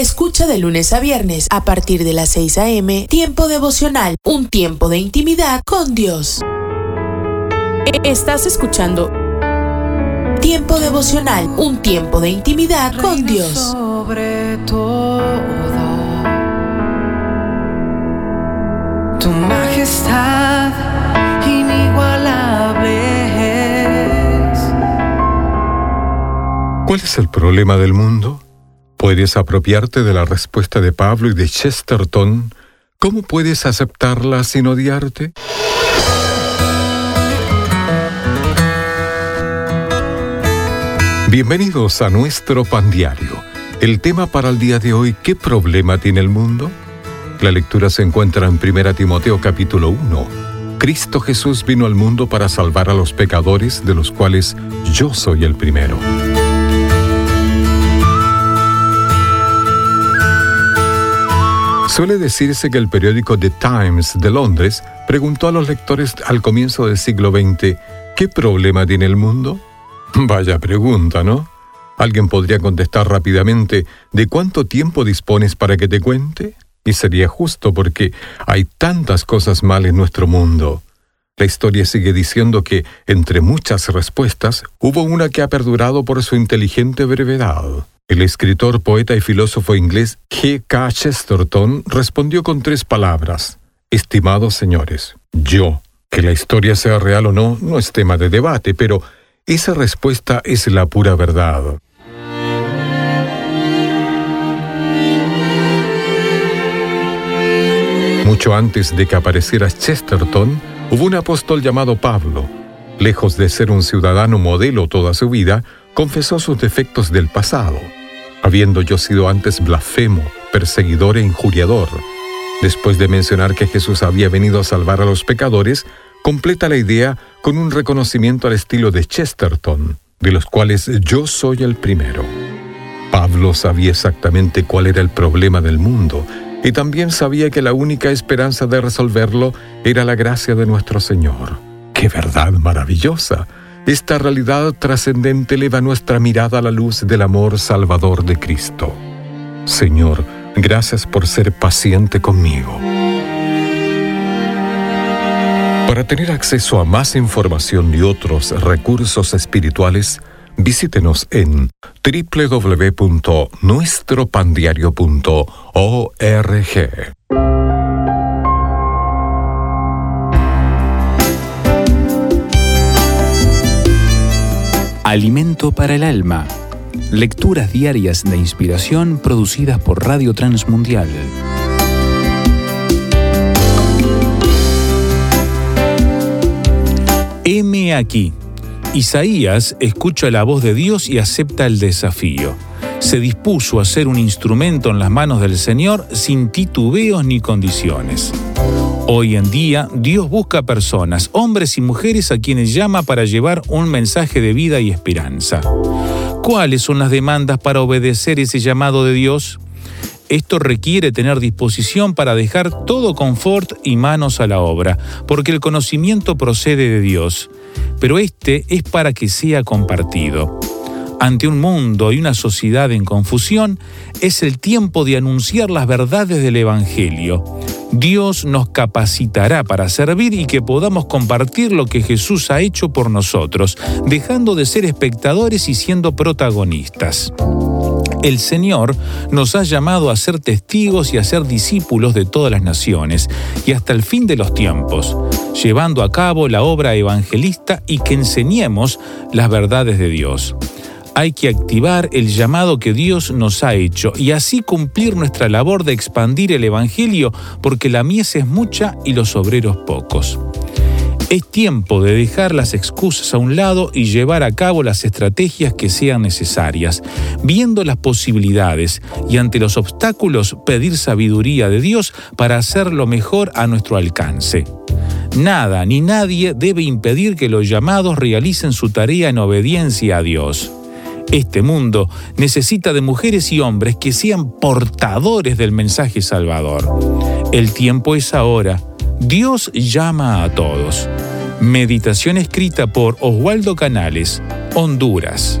Escucha de lunes a viernes a partir de las 6 a.m. Tiempo devocional, un tiempo de intimidad con Dios. Estás escuchando Tiempo devocional, un tiempo de intimidad con Dios. Sobre todo, tu majestad inigualable. ¿Cuál es el problema del mundo? ¿Puedes apropiarte de la respuesta de Pablo y de Chesterton? ¿Cómo puedes aceptarla sin odiarte? Bienvenidos a nuestro pan diario. El tema para el día de hoy, ¿qué problema tiene el mundo? La lectura se encuentra en 1 Timoteo capítulo 1. Cristo Jesús vino al mundo para salvar a los pecadores, de los cuales yo soy el primero. Suele decirse que el periódico The Times de Londres preguntó a los lectores al comienzo del siglo XX, ¿qué problema tiene el mundo? Vaya pregunta, ¿no? Alguien podría contestar rápidamente, ¿de cuánto tiempo dispones para que te cuente? Y sería justo porque hay tantas cosas mal en nuestro mundo. La historia sigue diciendo que, entre muchas respuestas, hubo una que ha perdurado por su inteligente brevedad. El escritor, poeta y filósofo inglés G. K. Chesterton respondió con tres palabras. Estimados señores, yo, que la historia sea real o no, no es tema de debate, pero esa respuesta es la pura verdad. Mucho antes de que apareciera Chesterton, hubo un apóstol llamado Pablo. Lejos de ser un ciudadano modelo toda su vida, confesó sus defectos del pasado habiendo yo sido antes blasfemo, perseguidor e injuriador. Después de mencionar que Jesús había venido a salvar a los pecadores, completa la idea con un reconocimiento al estilo de Chesterton, de los cuales yo soy el primero. Pablo sabía exactamente cuál era el problema del mundo y también sabía que la única esperanza de resolverlo era la gracia de nuestro Señor. ¡Qué verdad maravillosa! Esta realidad trascendente eleva nuestra mirada a la luz del amor salvador de Cristo. Señor, gracias por ser paciente conmigo. Para tener acceso a más información y otros recursos espirituales, visítenos en www.nuestropandiario.org. Alimento para el alma. Lecturas diarias de inspiración producidas por Radio Transmundial. M aquí. Isaías escucha la voz de Dios y acepta el desafío. Se dispuso a ser un instrumento en las manos del Señor sin titubeos ni condiciones. Hoy en día, Dios busca personas, hombres y mujeres a quienes llama para llevar un mensaje de vida y esperanza. ¿Cuáles son las demandas para obedecer ese llamado de Dios? Esto requiere tener disposición para dejar todo confort y manos a la obra, porque el conocimiento procede de Dios, pero este es para que sea compartido. Ante un mundo y una sociedad en confusión, es el tiempo de anunciar las verdades del Evangelio. Dios nos capacitará para servir y que podamos compartir lo que Jesús ha hecho por nosotros, dejando de ser espectadores y siendo protagonistas. El Señor nos ha llamado a ser testigos y a ser discípulos de todas las naciones y hasta el fin de los tiempos, llevando a cabo la obra evangelista y que enseñemos las verdades de Dios hay que activar el llamado que Dios nos ha hecho y así cumplir nuestra labor de expandir el Evangelio porque la mies es mucha y los obreros pocos. Es tiempo de dejar las excusas a un lado y llevar a cabo las estrategias que sean necesarias, viendo las posibilidades y ante los obstáculos pedir sabiduría de Dios para hacerlo mejor a nuestro alcance. Nada ni nadie debe impedir que los llamados realicen su tarea en obediencia a Dios. Este mundo necesita de mujeres y hombres que sean portadores del mensaje salvador. El tiempo es ahora. Dios llama a todos. Meditación escrita por Oswaldo Canales, Honduras.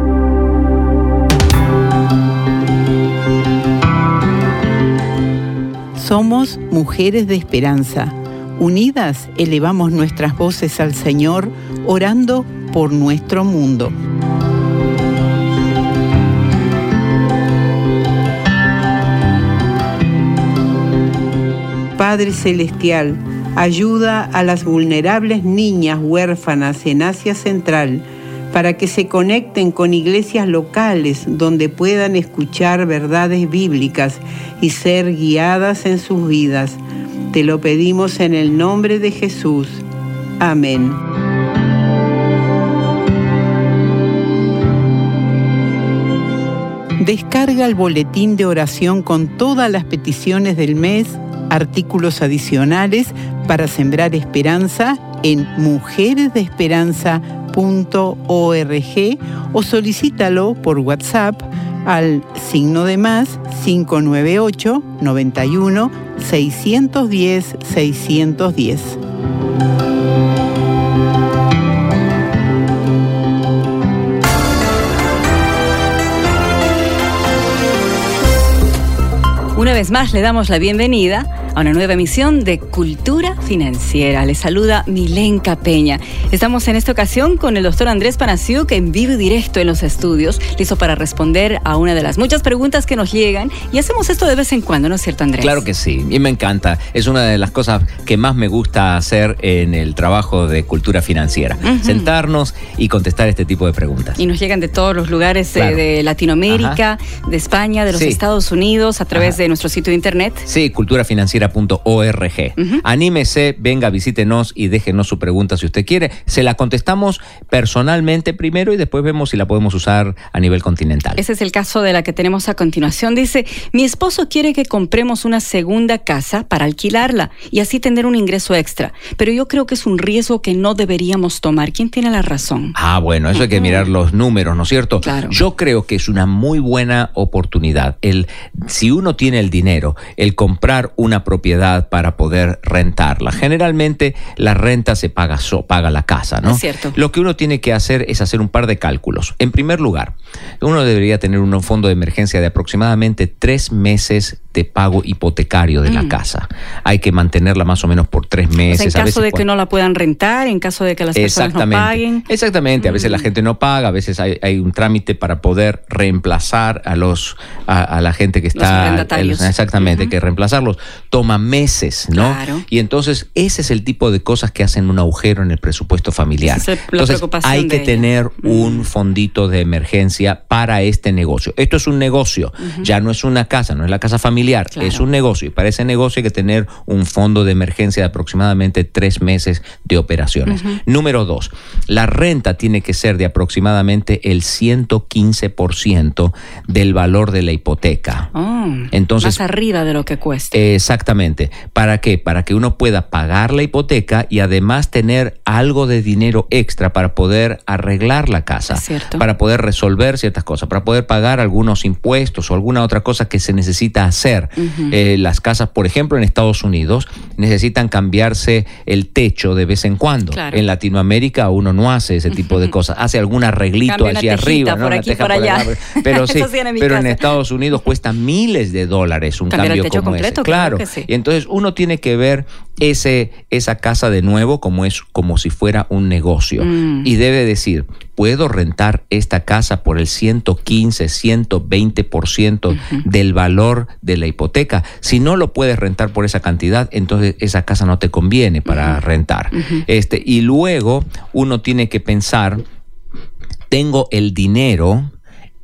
Somos mujeres de esperanza. Unidas elevamos nuestras voces al Señor, orando por nuestro mundo. Padre Celestial, ayuda a las vulnerables niñas huérfanas en Asia Central para que se conecten con iglesias locales donde puedan escuchar verdades bíblicas y ser guiadas en sus vidas. Te lo pedimos en el nombre de Jesús. Amén. Descarga el boletín de oración con todas las peticiones del mes, artículos adicionales para sembrar esperanza en mujeresdeesperanza.org o solicítalo por WhatsApp al signo de más 598 91 610 610. Una vez más le damos la bienvenida a una nueva emisión de Cultura Financiera. Le saluda Milenka Peña. Estamos en esta ocasión con el doctor Andrés Panasiuk en vivo y directo en los estudios, listo para responder a una de las muchas preguntas que nos llegan. Y hacemos esto de vez en cuando, ¿no es cierto, Andrés? Claro que sí, y me encanta. Es una de las cosas que más me gusta hacer en el trabajo de Cultura Financiera. Sentarnos y contestar este tipo de preguntas. Y nos llegan de todos los lugares de Latinoamérica, de España, de los Estados Unidos, a través de nuestro sitio de internet. Sí, Cultura Financiera .org. Anímese, venga, visítenos y déjenos su pregunta si usted quiere. Se la contestamos personalmente primero y después vemos si la podemos usar a nivel continental. Ese es el caso de la que tenemos a continuación. Dice, mi esposo quiere que compremos una segunda casa para alquilarla y así tener un ingreso extra, pero yo creo que es un riesgo que no deberíamos tomar. ¿Quién tiene la razón? Ah, bueno, eso hay que mirar los números, ¿no es cierto? Claro. Yo creo que es una muy buena oportunidad. El, si uno tiene el dinero, el comprar una propiedad para poder rentarla. Generalmente la renta se paga, so, paga la casa, ¿no? Es cierto. Lo que uno tiene que hacer es hacer un par de cálculos. En primer lugar, uno debería tener un fondo de emergencia de aproximadamente tres meses de pago hipotecario de la Mm. casa. Hay que mantenerla más o menos por tres meses. en a caso veces de que no la puedan rentar, en caso de que las personas no paguen. Exactamente. A veces la Mm. gente no paga, a veces hay, hay un trámite para poder reemplazar a los a, a la gente que Los está arrendatarios. exactamente, hay que reemplazarlos. Toma meses, ¿no? Claro. Y entonces ese es el tipo de cosas que hacen un agujero en el presupuesto familiar. Es la entonces hay que tener Mm. un fondito de emergencia para este negocio. Esto es un negocio, ya no es una casa, no es la casa familiar, Claro. es un negocio y para ese negocio hay que tener un fondo de emergencia de aproximadamente tres meses de operaciones. Número dos, la renta tiene que ser de aproximadamente el 115% del valor de la hipoteca. Oh, Entonces- más arriba de lo que cuesta. Exactamente. ¿Para qué? Para que uno pueda pagar la hipoteca y además tener algo de dinero extra para poder arreglar la casa, cierto. para poder resolver ciertas cosas, para poder pagar algunos impuestos o alguna otra cosa que se necesita hacer. Eh, las casas, por ejemplo, en Estados Unidos necesitan cambiarse el techo de vez en cuando. Claro. En Latinoamérica uno no hace ese tipo de cosas, hace algún arreglito allí arriba, por aquí, por allá. Pero sí, en pero en. Estados Unidos cuesta miles de dólares un Cambiar el cambio techo como completo, ese. claro Claro. que sí. Y entonces uno tiene que ver ese, esa casa de nuevo como es como si fuera un negocio. Mm. Y debe decir, ¿puedo rentar esta casa por el 115, 120% del valor de la hipoteca? Si no lo puedes rentar por esa cantidad, entonces esa casa no te conviene para rentar. este, y luego uno tiene que pensar, tengo el dinero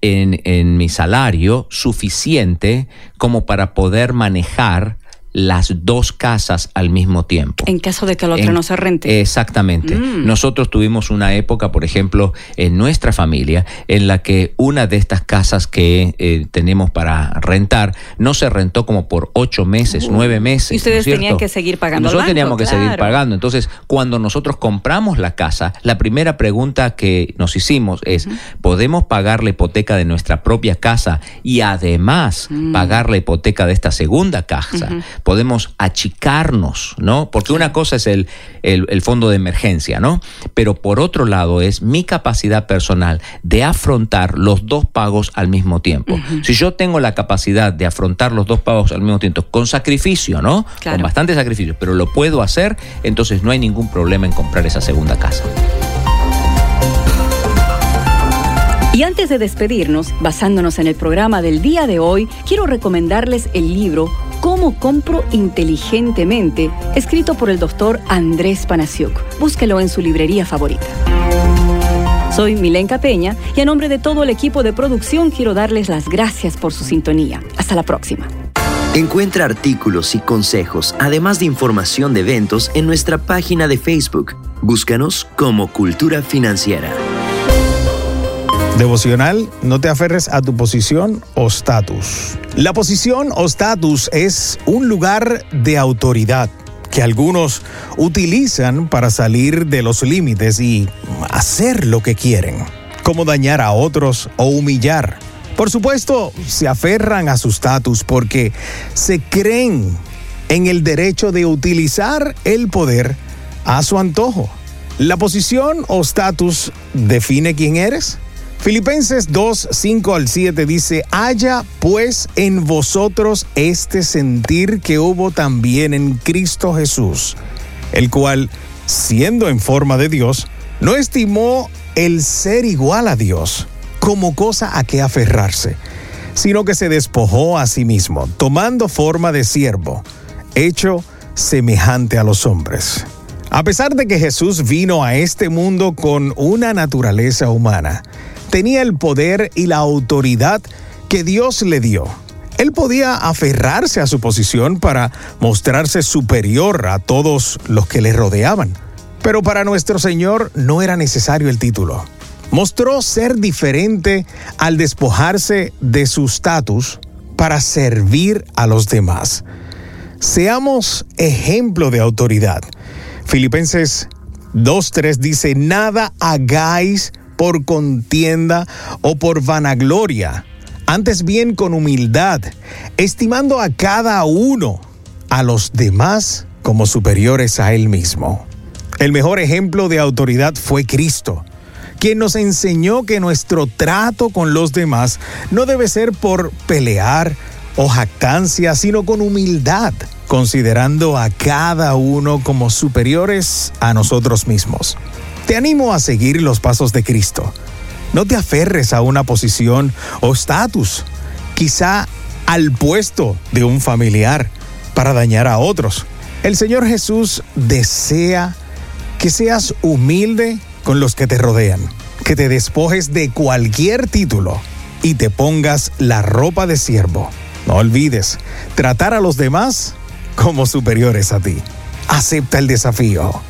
en, en mi salario suficiente como para poder manejar las dos casas al mismo tiempo. En caso de que la otra no se rente. Exactamente. Mm. Nosotros tuvimos una época, por ejemplo, en nuestra familia, en la que una de estas casas que eh, tenemos para rentar no se rentó como por ocho meses, nueve meses. Y ustedes tenían que seguir pagando al Nosotros banco, teníamos que seguir pagando. Entonces, cuando nosotros compramos la casa, la primera pregunta que nos hicimos es, ¿podemos pagar la hipoteca de nuestra propia casa y además Mm. pagar la hipoteca de esta segunda casa? Podemos achicarnos, ¿no? Porque una cosa es el, el- el fondo de emergencia, ¿no? Pero por otro lado es mi capacidad personal de afrontar los dos pagos al mismo tiempo. Si yo tengo la capacidad de afrontar los dos pagos al mismo tiempo, con sacrificio, ¿no? Claro. Con bastante sacrificio, pero lo puedo hacer, entonces no hay ningún problema en comprar esa segunda casa. Y antes de despedirnos, basándonos en el programa del día de hoy, quiero recomendarles el libro Cómo compro inteligentemente, escrito por el doctor Andrés Panasiuk. Búsquelo en su librería favorita. Soy Milenka Peña y a nombre de todo el equipo de producción quiero darles las gracias por su sintonía. Hasta la próxima. Encuentra artículos y consejos, además de información de eventos en nuestra página de Facebook. Búscanos como Cultura Financiera. Devocional, no te aferres a tu posición o estatus. La posición o estatus es un lugar de autoridad que algunos utilizan para salir de los límites y hacer lo que quieren, como dañar a otros o humillar. Por supuesto, se aferran a su estatus porque se creen en el derecho de utilizar el poder a su antojo. La posición o estatus define quién eres. Filipenses 2, 5 al 7 dice, haya pues en vosotros este sentir que hubo también en Cristo Jesús, el cual, siendo en forma de Dios, no estimó el ser igual a Dios como cosa a que aferrarse, sino que se despojó a sí mismo, tomando forma de siervo, hecho semejante a los hombres. A pesar de que Jesús vino a este mundo con una naturaleza humana, tenía el poder y la autoridad que Dios le dio. Él podía aferrarse a su posición para mostrarse superior a todos los que le rodeaban. Pero para nuestro Señor no era necesario el título. Mostró ser diferente al despojarse de su estatus para servir a los demás. Seamos ejemplo de autoridad. Filipenses 2.3 dice, nada hagáis por contienda o por vanagloria, antes bien con humildad, estimando a cada uno a los demás como superiores a él mismo. El mejor ejemplo de autoridad fue Cristo, quien nos enseñó que nuestro trato con los demás no debe ser por pelear o jactancia, sino con humildad, considerando a cada uno como superiores a nosotros mismos. Te animo a seguir los pasos de Cristo. No te aferres a una posición o estatus, quizá al puesto de un familiar para dañar a otros. El Señor Jesús desea que seas humilde con los que te rodean, que te despojes de cualquier título y te pongas la ropa de siervo. No olvides tratar a los demás como superiores a ti. Acepta el desafío.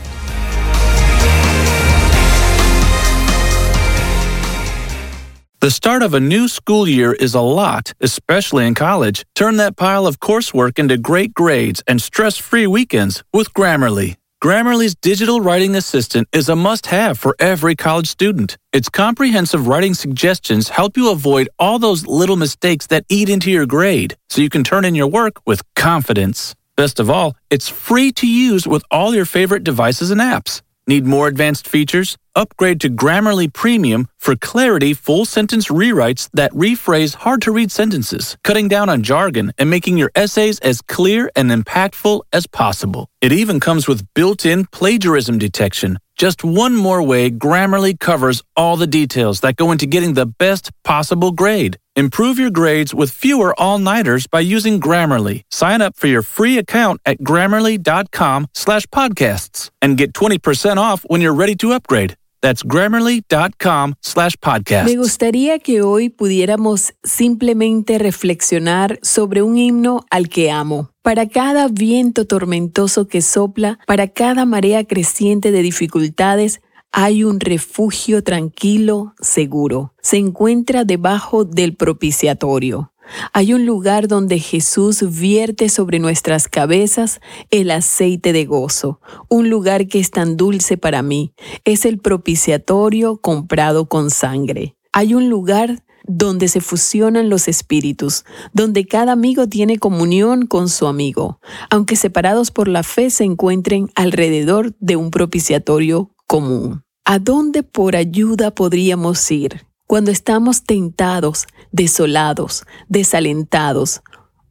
The start of a new school year is a lot, especially in college. Turn that pile of coursework into great grades and stress free weekends with Grammarly. Grammarly's digital writing assistant is a must have for every college student. Its comprehensive writing suggestions help you avoid all those little mistakes that eat into your grade so you can turn in your work with confidence. Best of all, it's free to use with all your favorite devices and apps. Need more advanced features? Upgrade to Grammarly Premium for clarity full sentence rewrites that rephrase hard to read sentences, cutting down on jargon and making your essays as clear and impactful as possible. It even comes with built in plagiarism detection. Just one more way Grammarly covers all the details that go into getting the best possible grade. Improve your grades with fewer all-nighters by using Grammarly. Sign up for your free account at grammarly.com slash podcasts and get 20% off when you're ready to upgrade. That's grammarly.com slash podcasts. Me gustaría que hoy pudiéramos simplemente reflexionar sobre un himno al que amo. Para cada viento tormentoso que sopla, para cada marea creciente de dificultades, hay un refugio tranquilo, seguro. Se encuentra debajo del propiciatorio. Hay un lugar donde Jesús vierte sobre nuestras cabezas el aceite de gozo, un lugar que es tan dulce para mí. Es el propiciatorio comprado con sangre. Hay un lugar donde se fusionan los espíritus, donde cada amigo tiene comunión con su amigo, aunque separados por la fe se encuentren alrededor de un propiciatorio común. ¿A dónde por ayuda podríamos ir cuando estamos tentados, desolados, desalentados?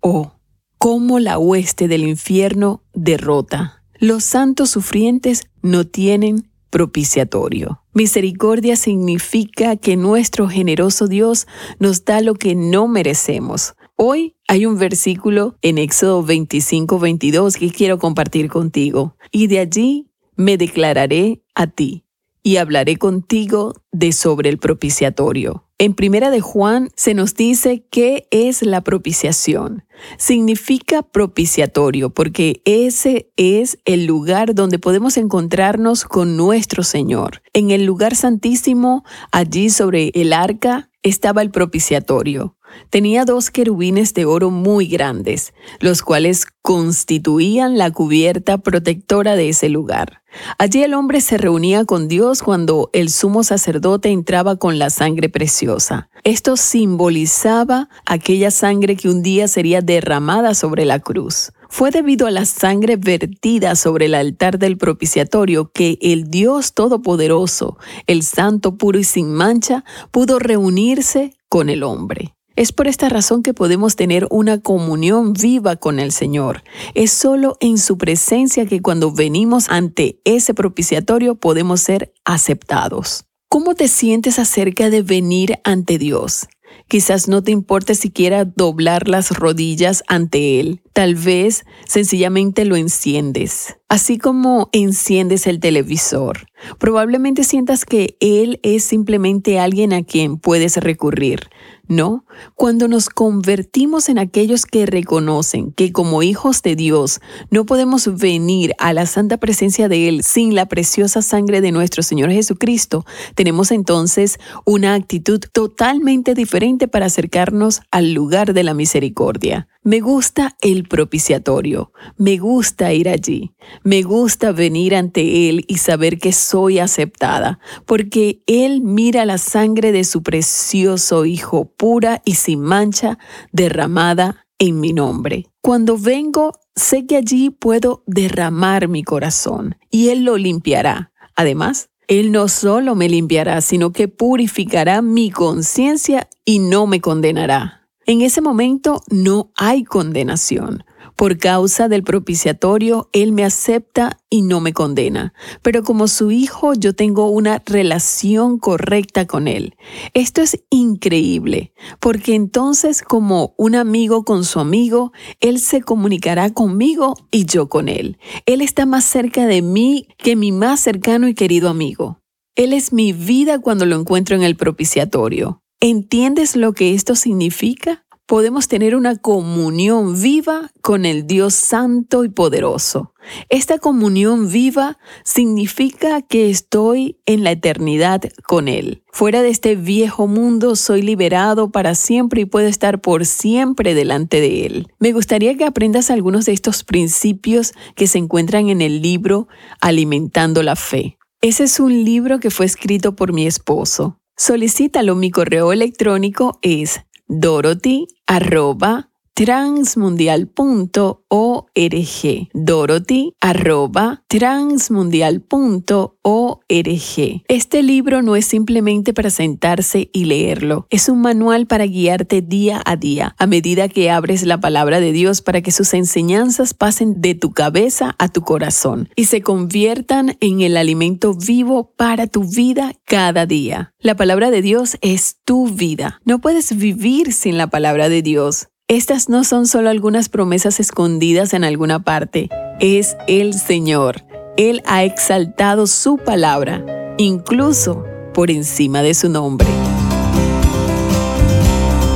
¿O cómo la hueste del infierno derrota? Los santos sufrientes no tienen propiciatorio. Misericordia significa que nuestro generoso Dios nos da lo que no merecemos. Hoy hay un versículo en Éxodo 25, 22 que quiero compartir contigo. Y de allí me declararé a ti y hablaré contigo de sobre el propiciatorio. En Primera de Juan se nos dice qué es la propiciación. Significa propiciatorio porque ese es el lugar donde podemos encontrarnos con nuestro Señor. En el lugar santísimo, allí sobre el arca, estaba el propiciatorio. Tenía dos querubines de oro muy grandes, los cuales constituían la cubierta protectora de ese lugar. Allí el hombre se reunía con Dios cuando el sumo sacerdote entraba con la sangre preciosa. Esto simbolizaba aquella sangre que un día sería derramada sobre la cruz. Fue debido a la sangre vertida sobre el altar del propiciatorio que el Dios Todopoderoso, el Santo puro y sin mancha, pudo reunirse con el hombre. Es por esta razón que podemos tener una comunión viva con el Señor. Es solo en su presencia que cuando venimos ante ese propiciatorio podemos ser aceptados. ¿Cómo te sientes acerca de venir ante Dios? Quizás no te importe siquiera doblar las rodillas ante Él. Tal vez sencillamente lo enciendes, así como enciendes el televisor. Probablemente sientas que Él es simplemente alguien a quien puedes recurrir. No, cuando nos convertimos en aquellos que reconocen que como hijos de Dios no podemos venir a la santa presencia de Él sin la preciosa sangre de nuestro Señor Jesucristo, tenemos entonces una actitud totalmente diferente para acercarnos al lugar de la misericordia. Me gusta el propiciatorio, me gusta ir allí, me gusta venir ante Él y saber que soy aceptada, porque Él mira la sangre de su precioso Hijo pura y sin mancha derramada en mi nombre. Cuando vengo, sé que allí puedo derramar mi corazón y Él lo limpiará. Además, él no solo me limpiará, sino que purificará mi conciencia y no me condenará. En ese momento no hay condenación. Por causa del propiciatorio, Él me acepta y no me condena. Pero como su hijo, yo tengo una relación correcta con Él. Esto es increíble, porque entonces como un amigo con su amigo, Él se comunicará conmigo y yo con Él. Él está más cerca de mí que mi más cercano y querido amigo. Él es mi vida cuando lo encuentro en el propiciatorio. ¿Entiendes lo que esto significa? Podemos tener una comunión viva con el Dios Santo y Poderoso. Esta comunión viva significa que estoy en la eternidad con Él. Fuera de este viejo mundo soy liberado para siempre y puedo estar por siempre delante de Él. Me gustaría que aprendas algunos de estos principios que se encuentran en el libro Alimentando la Fe. Ese es un libro que fue escrito por mi esposo. Solicítalo, mi correo electrónico es dorothy arroba transmundial.org. Dorothy arroba transmundial.org. Este libro no es simplemente para sentarse y leerlo, es un manual para guiarte día a día, a medida que abres la palabra de Dios para que sus enseñanzas pasen de tu cabeza a tu corazón y se conviertan en el alimento vivo para tu vida cada día. La palabra de Dios es tu vida. No puedes vivir sin la palabra de Dios. Estas no son solo algunas promesas escondidas en alguna parte, es el Señor. Él ha exaltado su palabra, incluso por encima de su nombre.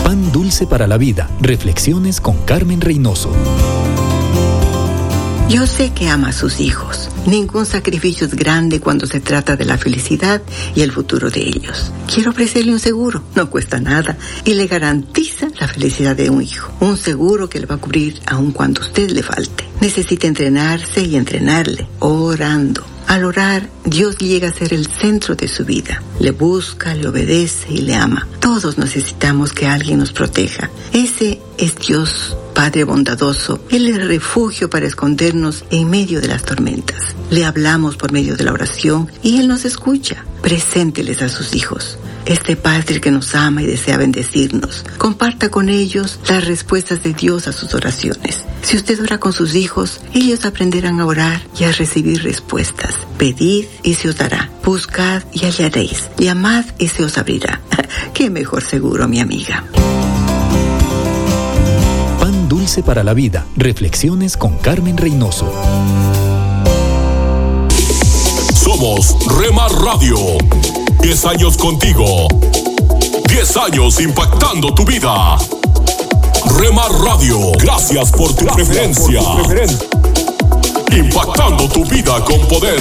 Pan dulce para la vida. Reflexiones con Carmen Reynoso. Yo sé que ama a sus hijos. Ningún sacrificio es grande cuando se trata de la felicidad y el futuro de ellos. Quiero ofrecerle un seguro, no cuesta nada y le garantiza la felicidad de un hijo. Un seguro que le va a cubrir aun cuando usted le falte. Necesita entrenarse y entrenarle, orando. Al orar, Dios llega a ser el centro de su vida. Le busca, le obedece y le ama. Todos necesitamos que alguien nos proteja. Ese es Dios, Padre bondadoso. Él es refugio para escondernos en medio de las tormentas. Le hablamos por medio de la oración y Él nos escucha. Presénteles a sus hijos este Padre que nos ama y desea bendecirnos. Comparta con ellos las respuestas de Dios a sus oraciones. Si usted ora con sus hijos, ellos aprenderán a orar y a recibir respuestas. Pedid y se os dará. Buscad y hallaréis. Llamad y se os abrirá. Qué mejor seguro, mi amiga. Dulce para la vida. Reflexiones con Carmen Reynoso. Somos Rema Radio. 10 años contigo. 10 años impactando tu vida. Rema Radio, gracias por tu preferencia. Impactando tu vida con poder.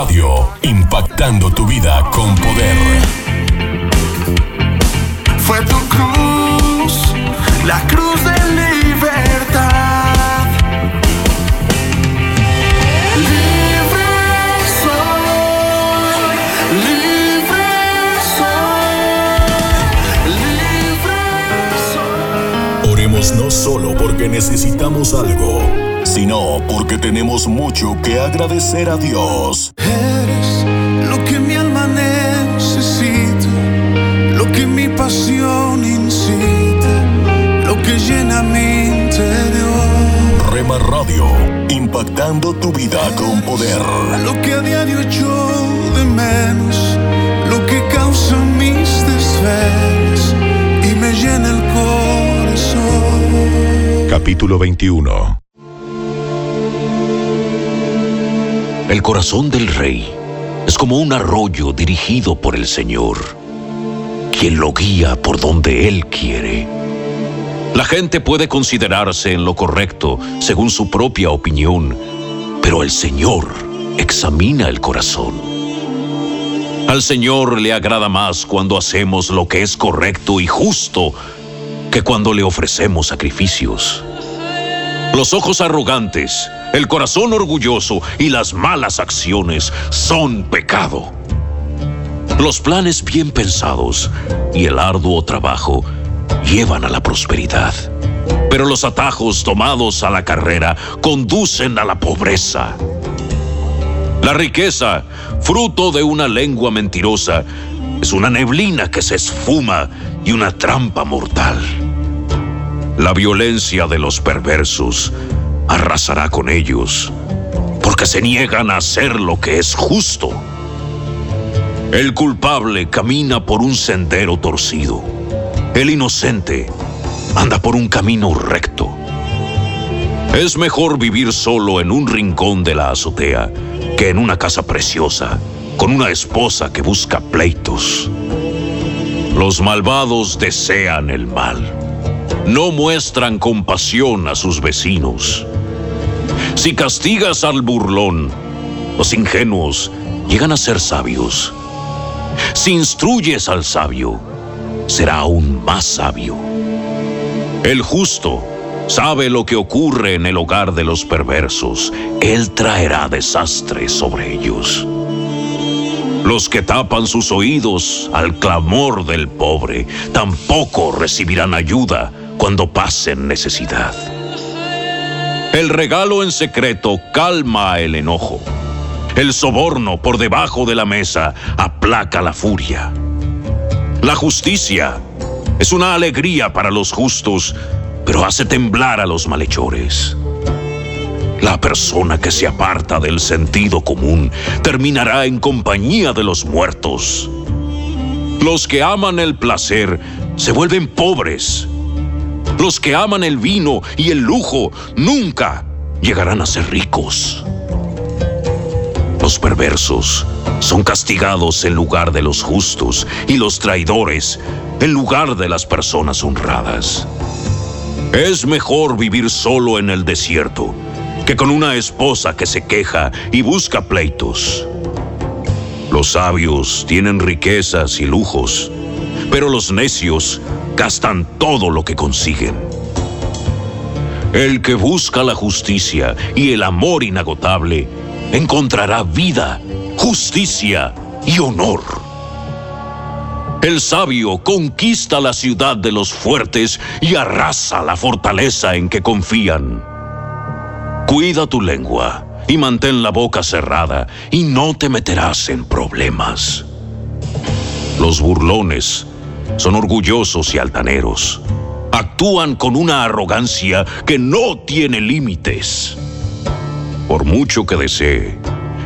Radio, impactando tu vida con poder. Fue tu cruz, la cruz de libertad. Libre soy, libre soy, libre Oremos no solo porque necesitamos algo, sino porque tenemos mucho que agradecer a Dios. Radio, impactando tu vida con poder. Lo que a diario echo de menos, lo que causa mis desvelos y me llena el corazón. Capítulo 21 El corazón del rey es como un arroyo dirigido por el Señor, quien lo guía por donde Él quiere. La gente puede considerarse en lo correcto según su propia opinión, pero el Señor examina el corazón. Al Señor le agrada más cuando hacemos lo que es correcto y justo que cuando le ofrecemos sacrificios. Los ojos arrogantes, el corazón orgulloso y las malas acciones son pecado. Los planes bien pensados y el arduo trabajo llevan a la prosperidad. Pero los atajos tomados a la carrera conducen a la pobreza. La riqueza, fruto de una lengua mentirosa, es una neblina que se esfuma y una trampa mortal. La violencia de los perversos arrasará con ellos, porque se niegan a hacer lo que es justo. El culpable camina por un sendero torcido. El inocente anda por un camino recto. Es mejor vivir solo en un rincón de la azotea que en una casa preciosa con una esposa que busca pleitos. Los malvados desean el mal. No muestran compasión a sus vecinos. Si castigas al burlón, los ingenuos llegan a ser sabios. Si instruyes al sabio, será aún más sabio. El justo sabe lo que ocurre en el hogar de los perversos. Él traerá desastre sobre ellos. Los que tapan sus oídos al clamor del pobre tampoco recibirán ayuda cuando pasen necesidad. El regalo en secreto calma el enojo. El soborno por debajo de la mesa aplaca la furia. La justicia es una alegría para los justos, pero hace temblar a los malhechores. La persona que se aparta del sentido común terminará en compañía de los muertos. Los que aman el placer se vuelven pobres. Los que aman el vino y el lujo nunca llegarán a ser ricos. Los perversos son castigados en lugar de los justos y los traidores en lugar de las personas honradas. Es mejor vivir solo en el desierto que con una esposa que se queja y busca pleitos. Los sabios tienen riquezas y lujos, pero los necios gastan todo lo que consiguen. El que busca la justicia y el amor inagotable encontrará vida, justicia y honor. El sabio conquista la ciudad de los fuertes y arrasa la fortaleza en que confían. Cuida tu lengua y mantén la boca cerrada y no te meterás en problemas. Los burlones son orgullosos y altaneros. Actúan con una arrogancia que no tiene límites. Por mucho que desee,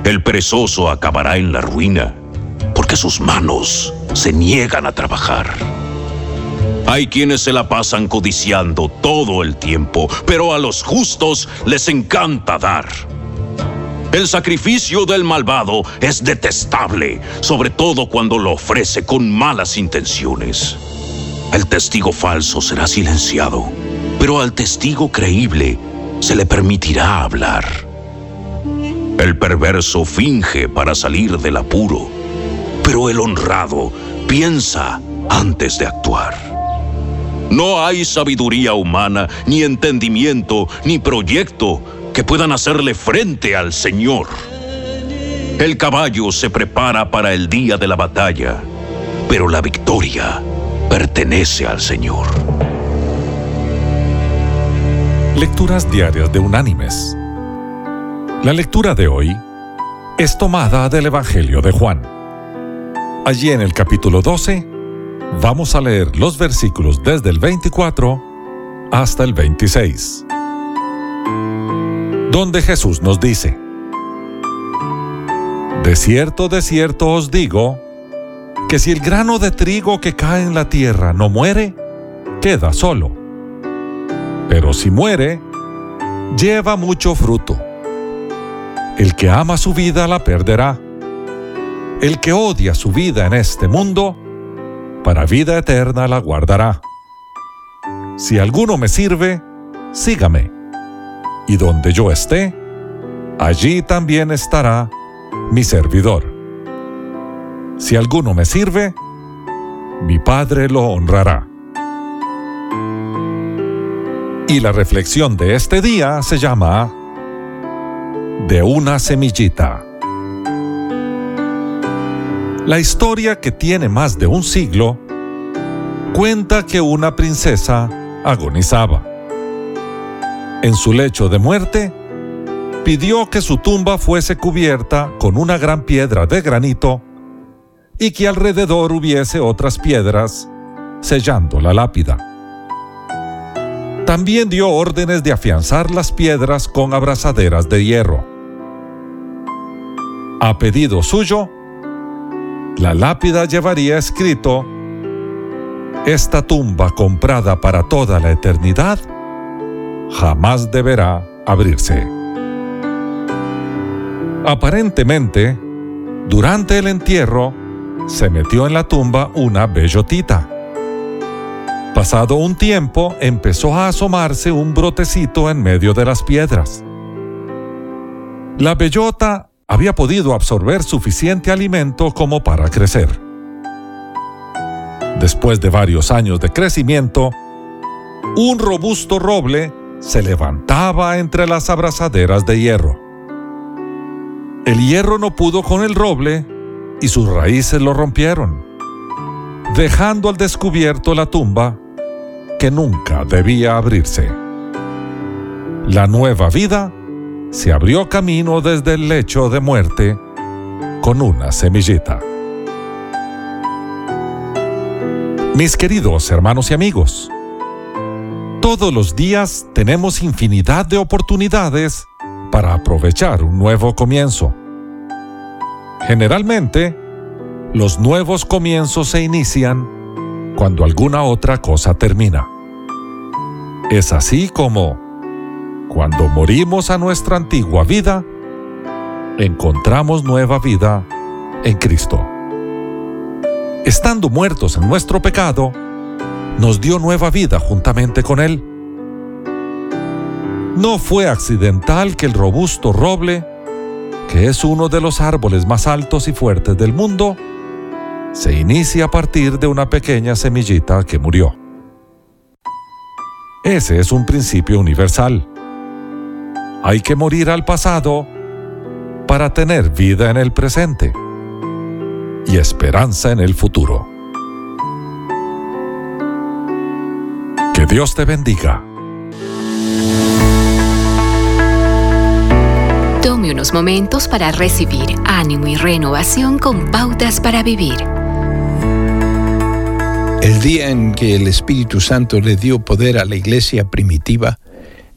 el perezoso acabará en la ruina, porque sus manos se niegan a trabajar. Hay quienes se la pasan codiciando todo el tiempo, pero a los justos les encanta dar. El sacrificio del malvado es detestable, sobre todo cuando lo ofrece con malas intenciones. El testigo falso será silenciado, pero al testigo creíble se le permitirá hablar. El perverso finge para salir del apuro, pero el honrado piensa antes de actuar. No hay sabiduría humana, ni entendimiento, ni proyecto que puedan hacerle frente al Señor. El caballo se prepara para el día de la batalla, pero la victoria pertenece al Señor. Lecturas diarias de Unánimes. La lectura de hoy es tomada del Evangelio de Juan. Allí en el capítulo 12 Vamos a leer los versículos desde el 24 hasta el 26, donde Jesús nos dice, De cierto, de cierto os digo, que si el grano de trigo que cae en la tierra no muere, queda solo. Pero si muere, lleva mucho fruto. El que ama su vida la perderá. El que odia su vida en este mundo, para vida eterna la guardará. Si alguno me sirve, sígame. Y donde yo esté, allí también estará mi servidor. Si alguno me sirve, mi Padre lo honrará. Y la reflexión de este día se llama De una semillita. La historia, que tiene más de un siglo, cuenta que una princesa agonizaba. En su lecho de muerte, pidió que su tumba fuese cubierta con una gran piedra de granito y que alrededor hubiese otras piedras sellando la lápida. También dio órdenes de afianzar las piedras con abrazaderas de hierro. A pedido suyo, la lápida llevaría escrito, Esta tumba comprada para toda la eternidad jamás deberá abrirse. Aparentemente, durante el entierro, se metió en la tumba una bellotita. Pasado un tiempo, empezó a asomarse un brotecito en medio de las piedras. La bellota había podido absorber suficiente alimento como para crecer. Después de varios años de crecimiento, un robusto roble se levantaba entre las abrazaderas de hierro. El hierro no pudo con el roble y sus raíces lo rompieron, dejando al descubierto la tumba que nunca debía abrirse. La nueva vida se abrió camino desde el lecho de muerte con una semillita. Mis queridos hermanos y amigos, todos los días tenemos infinidad de oportunidades para aprovechar un nuevo comienzo. Generalmente, los nuevos comienzos se inician cuando alguna otra cosa termina. Es así como cuando morimos a nuestra antigua vida, encontramos nueva vida en Cristo. Estando muertos en nuestro pecado, nos dio nueva vida juntamente con Él. No fue accidental que el robusto roble, que es uno de los árboles más altos y fuertes del mundo, se inicie a partir de una pequeña semillita que murió. Ese es un principio universal. Hay que morir al pasado para tener vida en el presente y esperanza en el futuro. Que Dios te bendiga. buenos momentos para recibir ánimo y renovación con pautas para vivir. El día en que el Espíritu Santo le dio poder a la iglesia primitiva,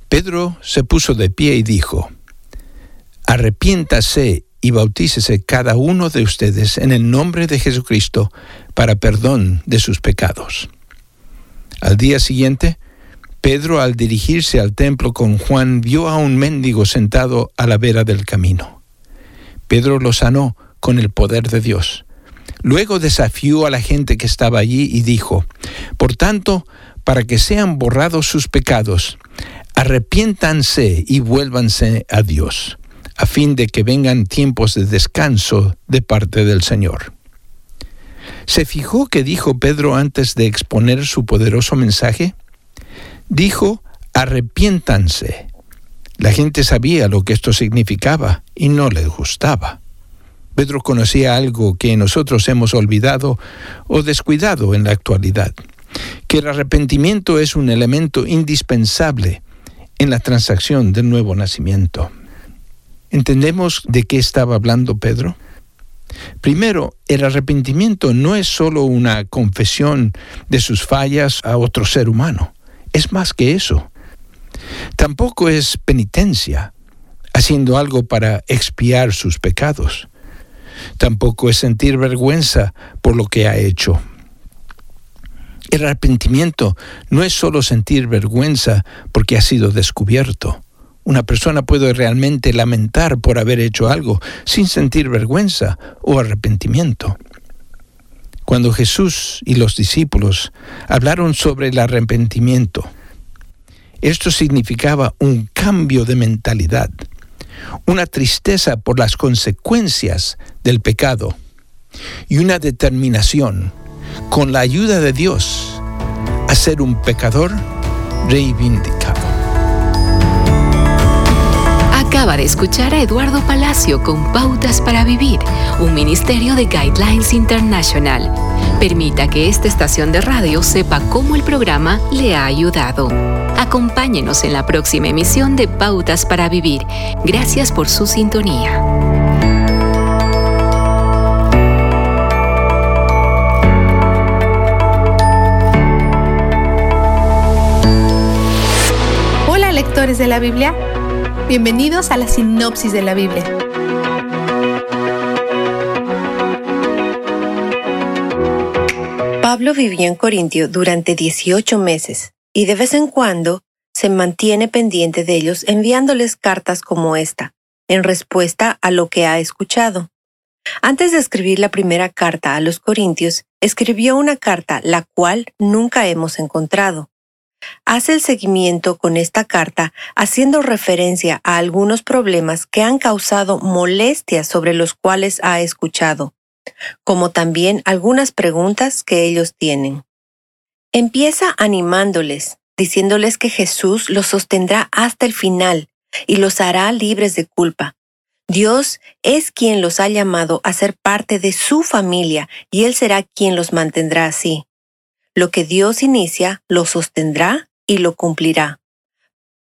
Pedro se puso de pie y dijo, Arrepiéntase y bautícese cada uno de ustedes en el nombre de Jesucristo para perdón de sus pecados. Al día siguiente, Pedro al dirigirse al templo con Juan vio a un mendigo sentado a la vera del camino. Pedro lo sanó con el poder de Dios. Luego desafió a la gente que estaba allí y dijo, Por tanto, para que sean borrados sus pecados, arrepiéntanse y vuélvanse a Dios a fin de que vengan tiempos de descanso de parte del Señor. ¿Se fijó que dijo Pedro antes de exponer su poderoso mensaje? Dijo, arrepiéntanse. La gente sabía lo que esto significaba y no les gustaba. Pedro conocía algo que nosotros hemos olvidado o descuidado en la actualidad, que el arrepentimiento es un elemento indispensable en la transacción del nuevo nacimiento. ¿Entendemos de qué estaba hablando Pedro? Primero, el arrepentimiento no es solo una confesión de sus fallas a otro ser humano, es más que eso. Tampoco es penitencia, haciendo algo para expiar sus pecados. Tampoco es sentir vergüenza por lo que ha hecho. El arrepentimiento no es solo sentir vergüenza porque ha sido descubierto. Una persona puede realmente lamentar por haber hecho algo sin sentir vergüenza o arrepentimiento. Cuando Jesús y los discípulos hablaron sobre el arrepentimiento, esto significaba un cambio de mentalidad, una tristeza por las consecuencias del pecado y una determinación, con la ayuda de Dios, a ser un pecador reivindicado. Acaba de escuchar a Eduardo Palacio con Pautas para Vivir, un ministerio de Guidelines International. Permita que esta estación de radio sepa cómo el programa le ha ayudado. Acompáñenos en la próxima emisión de Pautas para Vivir. Gracias por su sintonía. De la Biblia. Bienvenidos a la sinopsis de la Biblia. Pablo vivió en Corintio durante 18 meses y de vez en cuando se mantiene pendiente de ellos enviándoles cartas como esta, en respuesta a lo que ha escuchado. Antes de escribir la primera carta a los Corintios, escribió una carta la cual nunca hemos encontrado hace el seguimiento con esta carta haciendo referencia a algunos problemas que han causado molestias sobre los cuales ha escuchado, como también algunas preguntas que ellos tienen. Empieza animándoles, diciéndoles que Jesús los sostendrá hasta el final y los hará libres de culpa. Dios es quien los ha llamado a ser parte de su familia y Él será quien los mantendrá así. Lo que Dios inicia, lo sostendrá y lo cumplirá.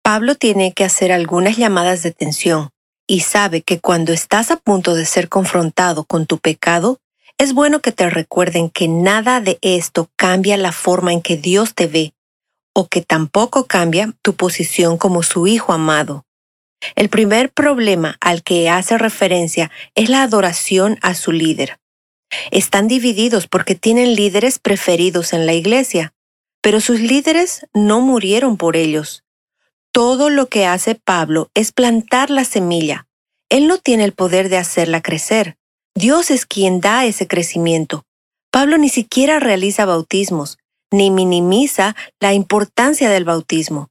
Pablo tiene que hacer algunas llamadas de atención y sabe que cuando estás a punto de ser confrontado con tu pecado, es bueno que te recuerden que nada de esto cambia la forma en que Dios te ve, o que tampoco cambia tu posición como su hijo amado. El primer problema al que hace referencia es la adoración a su líder. Están divididos porque tienen líderes preferidos en la iglesia, pero sus líderes no murieron por ellos. Todo lo que hace Pablo es plantar la semilla. Él no tiene el poder de hacerla crecer. Dios es quien da ese crecimiento. Pablo ni siquiera realiza bautismos, ni minimiza la importancia del bautismo.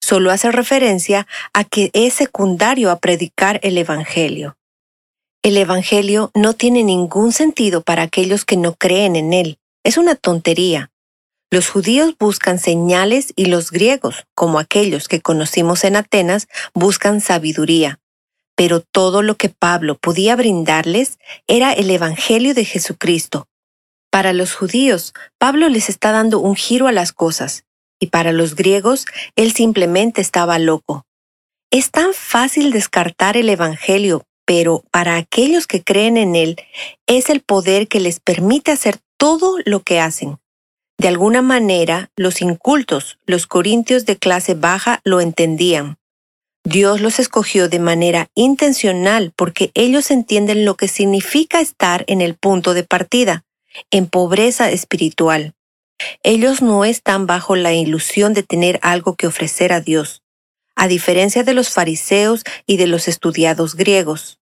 Solo hace referencia a que es secundario a predicar el Evangelio. El Evangelio no tiene ningún sentido para aquellos que no creen en él. Es una tontería. Los judíos buscan señales y los griegos, como aquellos que conocimos en Atenas, buscan sabiduría. Pero todo lo que Pablo podía brindarles era el Evangelio de Jesucristo. Para los judíos, Pablo les está dando un giro a las cosas, y para los griegos, él simplemente estaba loco. Es tan fácil descartar el Evangelio, pero para aquellos que creen en él es el poder que les permite hacer todo lo que hacen. De alguna manera, los incultos, los corintios de clase baja, lo entendían. Dios los escogió de manera intencional porque ellos entienden lo que significa estar en el punto de partida, en pobreza espiritual. Ellos no están bajo la ilusión de tener algo que ofrecer a Dios, a diferencia de los fariseos y de los estudiados griegos.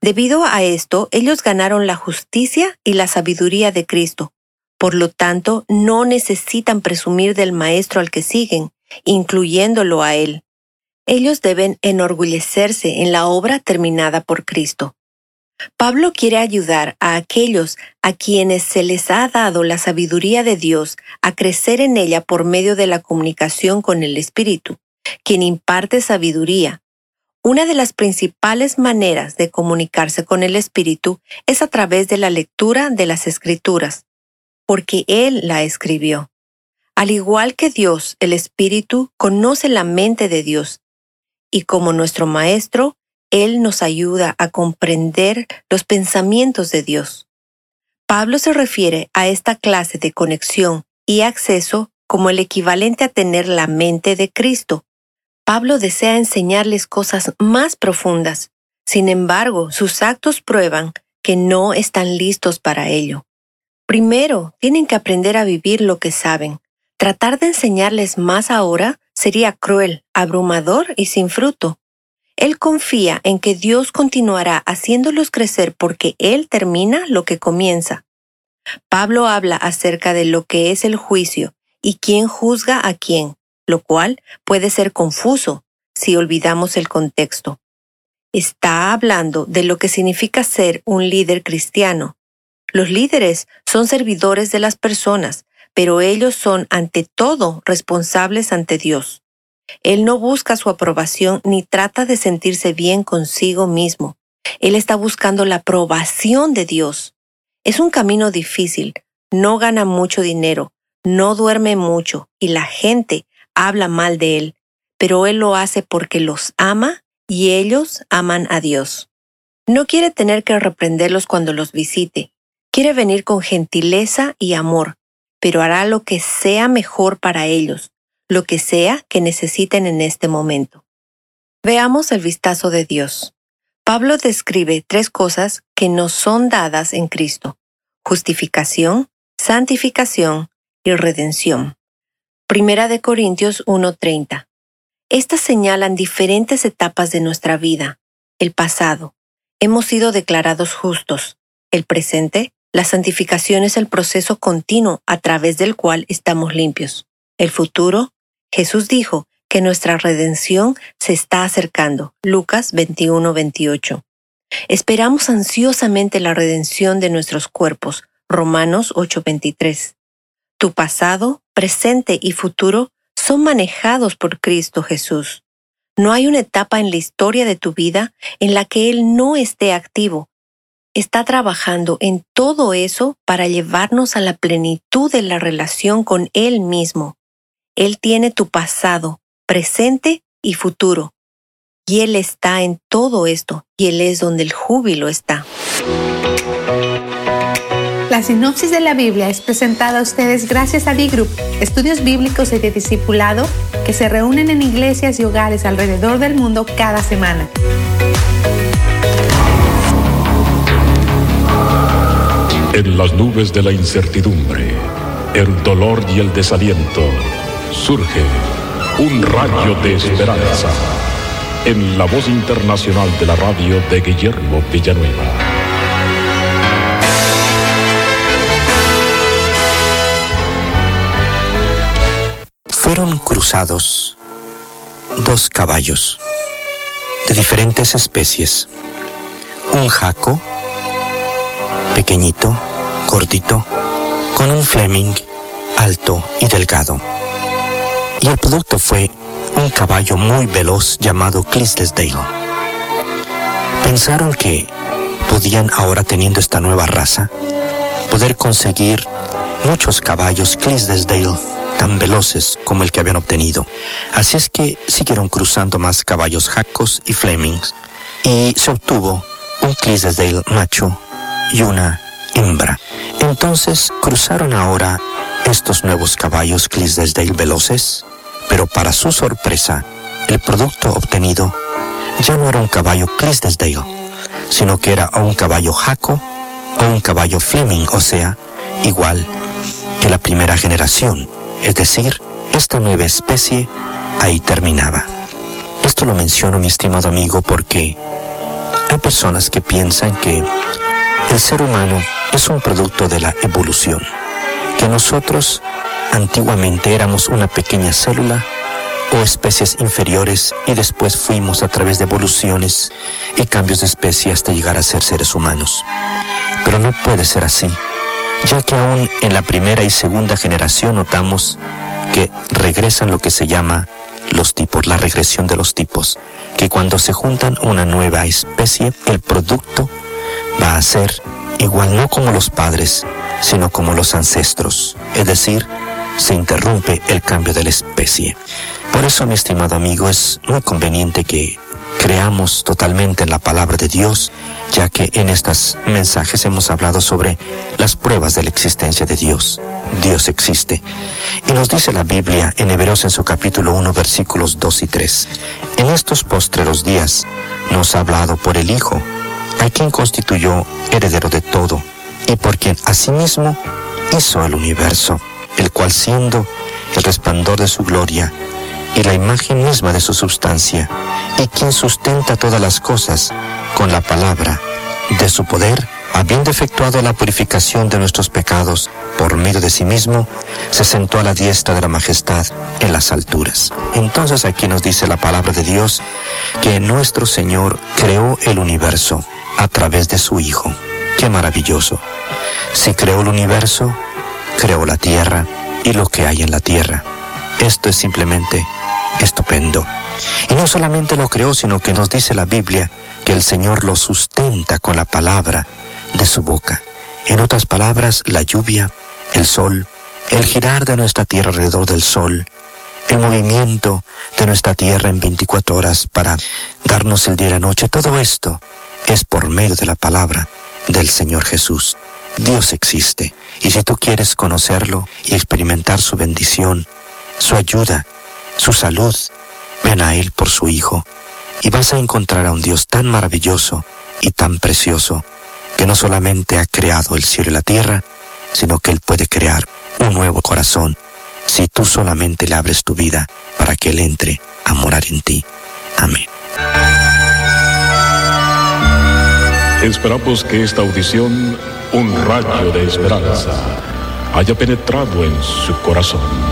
Debido a esto, ellos ganaron la justicia y la sabiduría de Cristo. Por lo tanto, no necesitan presumir del Maestro al que siguen, incluyéndolo a Él ellos deben enorgullecerse en la obra terminada por Cristo. Pablo quiere ayudar a aquellos a quienes se les ha dado la sabiduría de Dios a crecer en ella por medio de la comunicación con el Espíritu, quien imparte sabiduría. Una de las principales maneras de comunicarse con el Espíritu es a través de la lectura de las Escrituras, porque Él la escribió. Al igual que Dios, el Espíritu conoce la mente de Dios y como nuestro Maestro, Él nos ayuda a comprender los pensamientos de Dios. Pablo se refiere a esta clase de conexión y acceso como el equivalente a tener la mente de Cristo. Pablo desea enseñarles cosas más profundas. Sin embargo, sus actos prueban que no están listos para ello. Primero, tienen que aprender a vivir lo que saben. Tratar de enseñarles más ahora sería cruel, abrumador y sin fruto. Él confía en que Dios continuará haciéndolos crecer porque Él termina lo que comienza. Pablo habla acerca de lo que es el juicio y quién juzga a quién, lo cual puede ser confuso si olvidamos el contexto. Está hablando de lo que significa ser un líder cristiano. Los líderes son servidores de las personas, pero ellos son ante todo responsables ante Dios. Él no busca su aprobación ni trata de sentirse bien consigo mismo. Él está buscando la aprobación de Dios. Es un camino difícil, no gana mucho dinero, no duerme mucho y la gente habla mal de él, pero él lo hace porque los ama y ellos aman a Dios. No quiere tener que reprenderlos cuando los visite, quiere venir con gentileza y amor, pero hará lo que sea mejor para ellos, lo que sea que necesiten en este momento. Veamos el vistazo de Dios. Pablo describe tres cosas que nos son dadas en Cristo. Justificación, santificación y redención. Primera de Corintios 1:30. Estas señalan diferentes etapas de nuestra vida. El pasado. Hemos sido declarados justos. El presente. La santificación es el proceso continuo a través del cual estamos limpios. El futuro, Jesús dijo que nuestra redención se está acercando. Lucas 21, 28. Esperamos ansiosamente la redención de nuestros cuerpos. Romanos 8:23. Tu pasado, presente y futuro son manejados por Cristo Jesús. No hay una etapa en la historia de tu vida en la que Él no esté activo está trabajando en todo eso para llevarnos a la plenitud de la relación con Él mismo. Él tiene tu pasado, presente y futuro. Y Él está en todo esto, y Él es donde el júbilo está. La sinopsis de la Biblia es presentada a ustedes gracias a B-Group, estudios bíblicos y de discipulado que se reúnen en iglesias y hogares alrededor del mundo cada semana. En las nubes de la incertidumbre, el dolor y el desaliento, surge un rayo de esperanza en la voz internacional de la radio de Guillermo Villanueva. Fueron cruzados dos caballos de diferentes especies, un jaco pequeñito, cortito, con un Fleming alto y delgado. Y el producto fue un caballo muy veloz llamado Clydesdale. Pensaron que podían ahora teniendo esta nueva raza poder conseguir muchos caballos Clydesdale tan veloces como el que habían obtenido. Así es que siguieron cruzando más caballos jacos y flemings y se obtuvo un Clydesdale macho y una hembra. Entonces cruzaron ahora estos nuevos caballos Clydesdale veloces, pero para su sorpresa, el producto obtenido ya no era un caballo Clydesdale, sino que era un caballo jaco o un caballo Fleming, o sea, igual que la primera generación, es decir, esta nueva especie ahí terminaba. Esto lo menciono, mi estimado amigo, porque hay personas que piensan que el ser humano es un producto de la evolución, que nosotros antiguamente éramos una pequeña célula o especies inferiores y después fuimos a través de evoluciones y cambios de especie hasta llegar a ser seres humanos. Pero no puede ser así, ya que aún en la primera y segunda generación notamos que regresan lo que se llama los tipos, la regresión de los tipos, que cuando se juntan una nueva especie, el producto va a ser igual no como los padres, sino como los ancestros, es decir, se interrumpe el cambio de la especie. Por eso, mi estimado amigo, es muy conveniente que creamos totalmente en la palabra de Dios, ya que en estos mensajes hemos hablado sobre las pruebas de la existencia de Dios. Dios existe. Y nos dice la Biblia en Hebreos en su capítulo 1 versículos 2 y 3. En estos postreros días nos ha hablado por el Hijo, a quien constituyó heredero de todo, y por quien asimismo hizo el universo, el cual siendo el resplandor de su gloria, y la imagen misma de su sustancia, y quien sustenta todas las cosas con la palabra de su poder, habiendo efectuado la purificación de nuestros pecados por medio de sí mismo, se sentó a la diestra de la majestad en las alturas. Entonces aquí nos dice la palabra de Dios que nuestro Señor creó el universo a través de su Hijo. Qué maravilloso. Si creó el universo, creó la tierra y lo que hay en la tierra. Esto es simplemente estupendo. Y no solamente lo creó, sino que nos dice la Biblia que el Señor lo sustenta con la palabra de su boca. En otras palabras, la lluvia, el sol, el girar de nuestra tierra alrededor del sol, el movimiento de nuestra tierra en 24 horas para darnos el día y la noche, todo esto es por medio de la palabra del Señor Jesús. Dios existe y si tú quieres conocerlo y experimentar su bendición, su ayuda, su salud, ven a Él por su Hijo y vas a encontrar a un Dios tan maravilloso y tan precioso que no solamente ha creado el cielo y la tierra, sino que Él puede crear un nuevo corazón si tú solamente le abres tu vida para que Él entre a morar en ti. Amén. Esperamos que esta audición, un rayo de esperanza, haya penetrado en su corazón.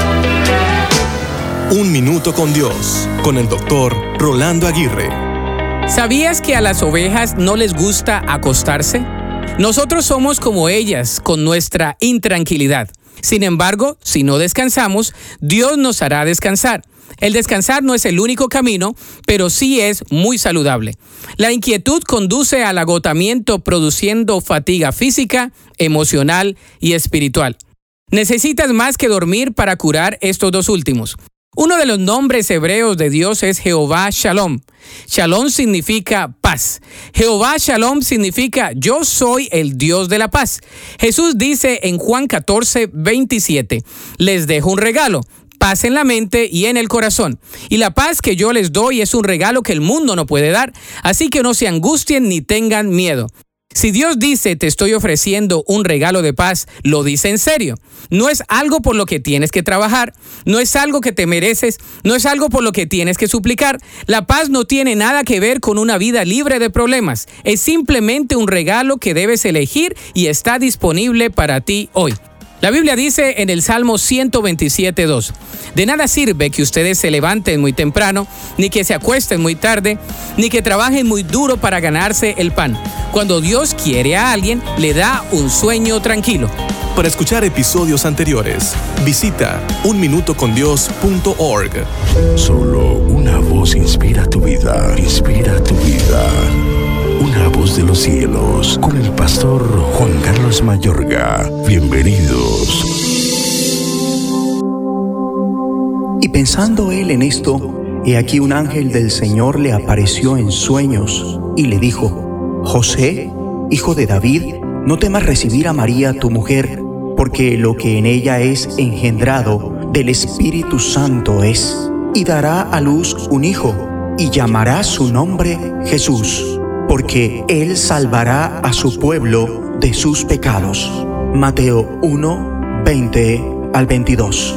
Un minuto con Dios, con el doctor Rolando Aguirre. ¿Sabías que a las ovejas no les gusta acostarse? Nosotros somos como ellas, con nuestra intranquilidad. Sin embargo, si no descansamos, Dios nos hará descansar. El descansar no es el único camino, pero sí es muy saludable. La inquietud conduce al agotamiento produciendo fatiga física, emocional y espiritual. Necesitas más que dormir para curar estos dos últimos. Uno de los nombres hebreos de Dios es Jehová Shalom. Shalom significa paz. Jehová Shalom significa yo soy el Dios de la paz. Jesús dice en Juan 14, 27, les dejo un regalo, paz en la mente y en el corazón. Y la paz que yo les doy es un regalo que el mundo no puede dar, así que no se angustien ni tengan miedo. Si Dios dice te estoy ofreciendo un regalo de paz, lo dice en serio. No es algo por lo que tienes que trabajar, no es algo que te mereces, no es algo por lo que tienes que suplicar. La paz no tiene nada que ver con una vida libre de problemas, es simplemente un regalo que debes elegir y está disponible para ti hoy. La Biblia dice en el Salmo 127.2, de nada sirve que ustedes se levanten muy temprano, ni que se acuesten muy tarde, ni que trabajen muy duro para ganarse el pan. Cuando Dios quiere a alguien, le da un sueño tranquilo. Para escuchar episodios anteriores, visita unminutocondios.org. Solo una voz inspira tu vida, inspira tu vida. Una voz de los cielos, con el pastor Juan Carlos Mayorga. Bienvenidos. Y pensando él en esto, he aquí un ángel del Señor le apareció en sueños y le dijo, José, hijo de David, no temas recibir a María tu mujer, porque lo que en ella es engendrado del Espíritu Santo es, y dará a luz un hijo, y llamará su nombre Jesús, porque él salvará a su pueblo de sus pecados. Mateo 1, 20 al 22.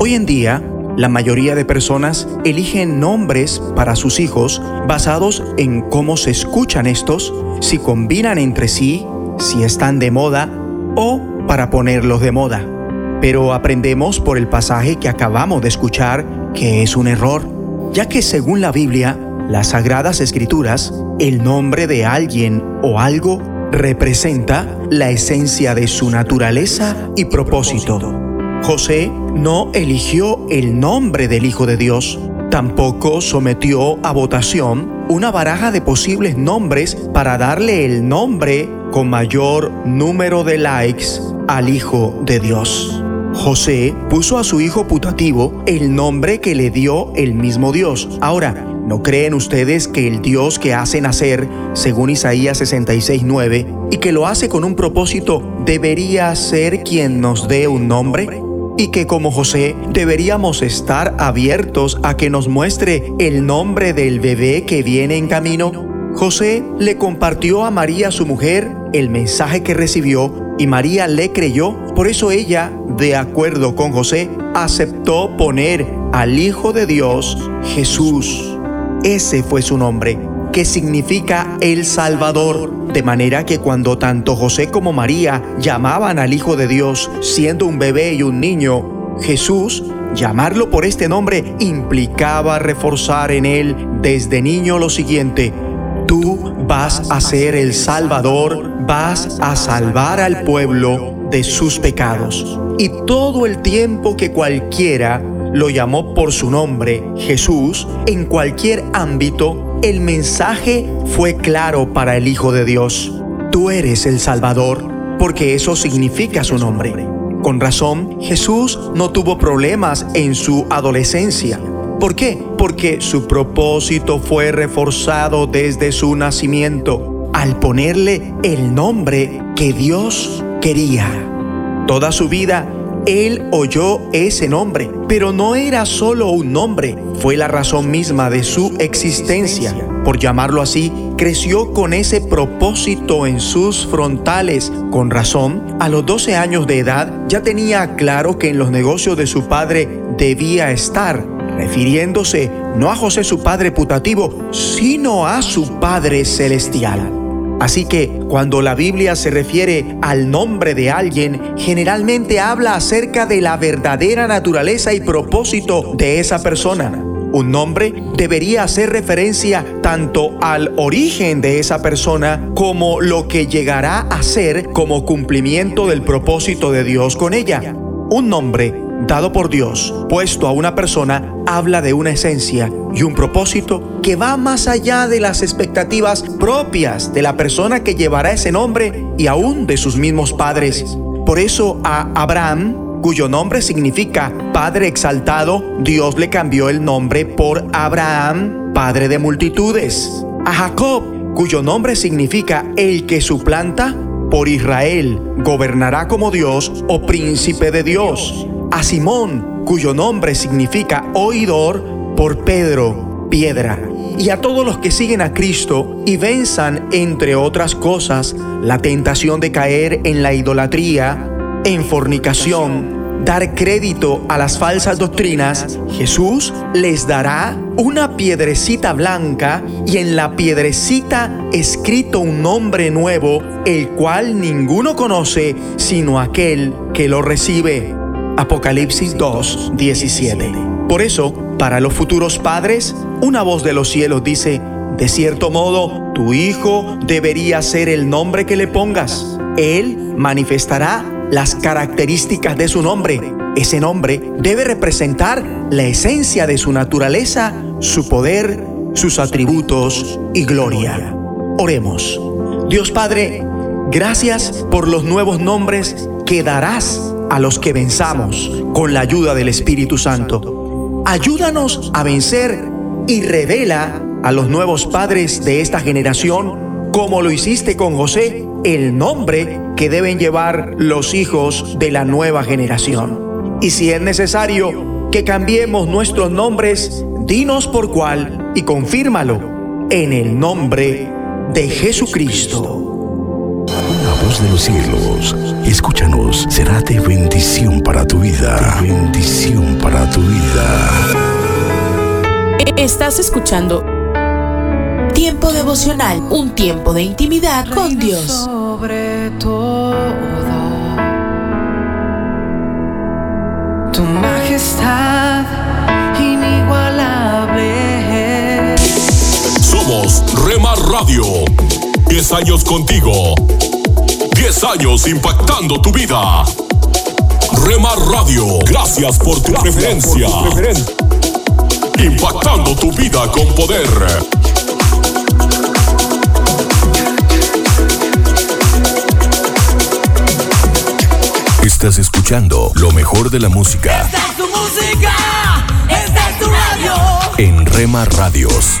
Hoy en día, la mayoría de personas eligen nombres para sus hijos basados en cómo se escuchan estos, si combinan entre sí, si están de moda o para ponerlos de moda. Pero aprendemos por el pasaje que acabamos de escuchar que es un error, ya que según la Biblia, las sagradas escrituras, el nombre de alguien o algo representa la esencia de su naturaleza y propósito. José no eligió el nombre del Hijo de Dios, tampoco sometió a votación una baraja de posibles nombres para darle el nombre con mayor número de likes al Hijo de Dios. José puso a su hijo putativo el nombre que le dio el mismo Dios. Ahora, ¿no creen ustedes que el Dios que hace nacer, según Isaías 66.9, y que lo hace con un propósito, debería ser quien nos dé un nombre? y que como José deberíamos estar abiertos a que nos muestre el nombre del bebé que viene en camino. José le compartió a María su mujer el mensaje que recibió y María le creyó, por eso ella, de acuerdo con José, aceptó poner al Hijo de Dios Jesús. Ese fue su nombre, que significa el Salvador. De manera que cuando tanto José como María llamaban al Hijo de Dios, siendo un bebé y un niño, Jesús, llamarlo por este nombre implicaba reforzar en él desde niño lo siguiente, tú vas a ser el Salvador, vas a salvar al pueblo de sus pecados. Y todo el tiempo que cualquiera lo llamó por su nombre, Jesús, en cualquier ámbito, el mensaje fue claro para el Hijo de Dios. Tú eres el Salvador, porque eso significa su nombre. Con razón, Jesús no tuvo problemas en su adolescencia. ¿Por qué? Porque su propósito fue reforzado desde su nacimiento al ponerle el nombre que Dios quería. Toda su vida él oyó ese nombre, pero no era solo un nombre, fue la razón misma de su existencia. Por llamarlo así, creció con ese propósito en sus frontales. Con razón, a los 12 años de edad ya tenía claro que en los negocios de su padre debía estar, refiriéndose no a José su padre putativo, sino a su Padre celestial. Así que cuando la Biblia se refiere al nombre de alguien, generalmente habla acerca de la verdadera naturaleza y propósito de esa persona. Un nombre debería hacer referencia tanto al origen de esa persona como lo que llegará a ser como cumplimiento del propósito de Dios con ella. Un nombre dado por Dios, puesto a una persona, habla de una esencia y un propósito que va más allá de las expectativas propias de la persona que llevará ese nombre y aún de sus mismos padres. Por eso a Abraham, cuyo nombre significa Padre exaltado, Dios le cambió el nombre por Abraham, Padre de multitudes. A Jacob, cuyo nombre significa el que suplanta, por Israel, gobernará como Dios o príncipe de Dios a Simón, cuyo nombre significa oidor, por Pedro, piedra, y a todos los que siguen a Cristo y venzan, entre otras cosas, la tentación de caer en la idolatría, en fornicación, dar crédito a las falsas doctrinas, Jesús les dará una piedrecita blanca y en la piedrecita escrito un nombre nuevo, el cual ninguno conoce sino aquel que lo recibe. Apocalipsis 2, 17. Por eso, para los futuros padres, una voz de los cielos dice, de cierto modo, tu hijo debería ser el nombre que le pongas. Él manifestará las características de su nombre. Ese nombre debe representar la esencia de su naturaleza, su poder, sus atributos y gloria. Oremos. Dios Padre, gracias por los nuevos nombres que darás a los que venzamos con la ayuda del Espíritu Santo. Ayúdanos a vencer y revela a los nuevos padres de esta generación, como lo hiciste con José, el nombre que deben llevar los hijos de la nueva generación. Y si es necesario que cambiemos nuestros nombres, dinos por cuál y confírmalo en el nombre de Jesucristo de los cielos, escúchanos, será de bendición para tu vida. bendición para tu vida. Estás escuchando Tiempo devocional, un tiempo de intimidad con Dios. Sobre todo, tu majestad inigualable. Somos Rema Radio. 10 años contigo. 10 años impactando tu vida. Remar Radio, gracias por tu preferencia. Impactando tu vida con poder. Estás escuchando lo mejor de la música. Esta es tu música, esta es tu radio. En Rema Radios.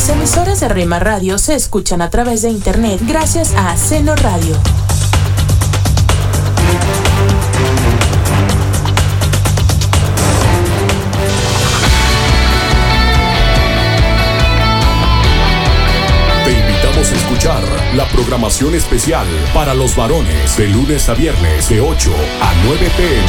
Las emisoras de Rema Radio se escuchan a través de internet gracias a Seno Radio. Te invitamos a escuchar la programación especial para los varones de lunes a viernes de 8 a 9 pm.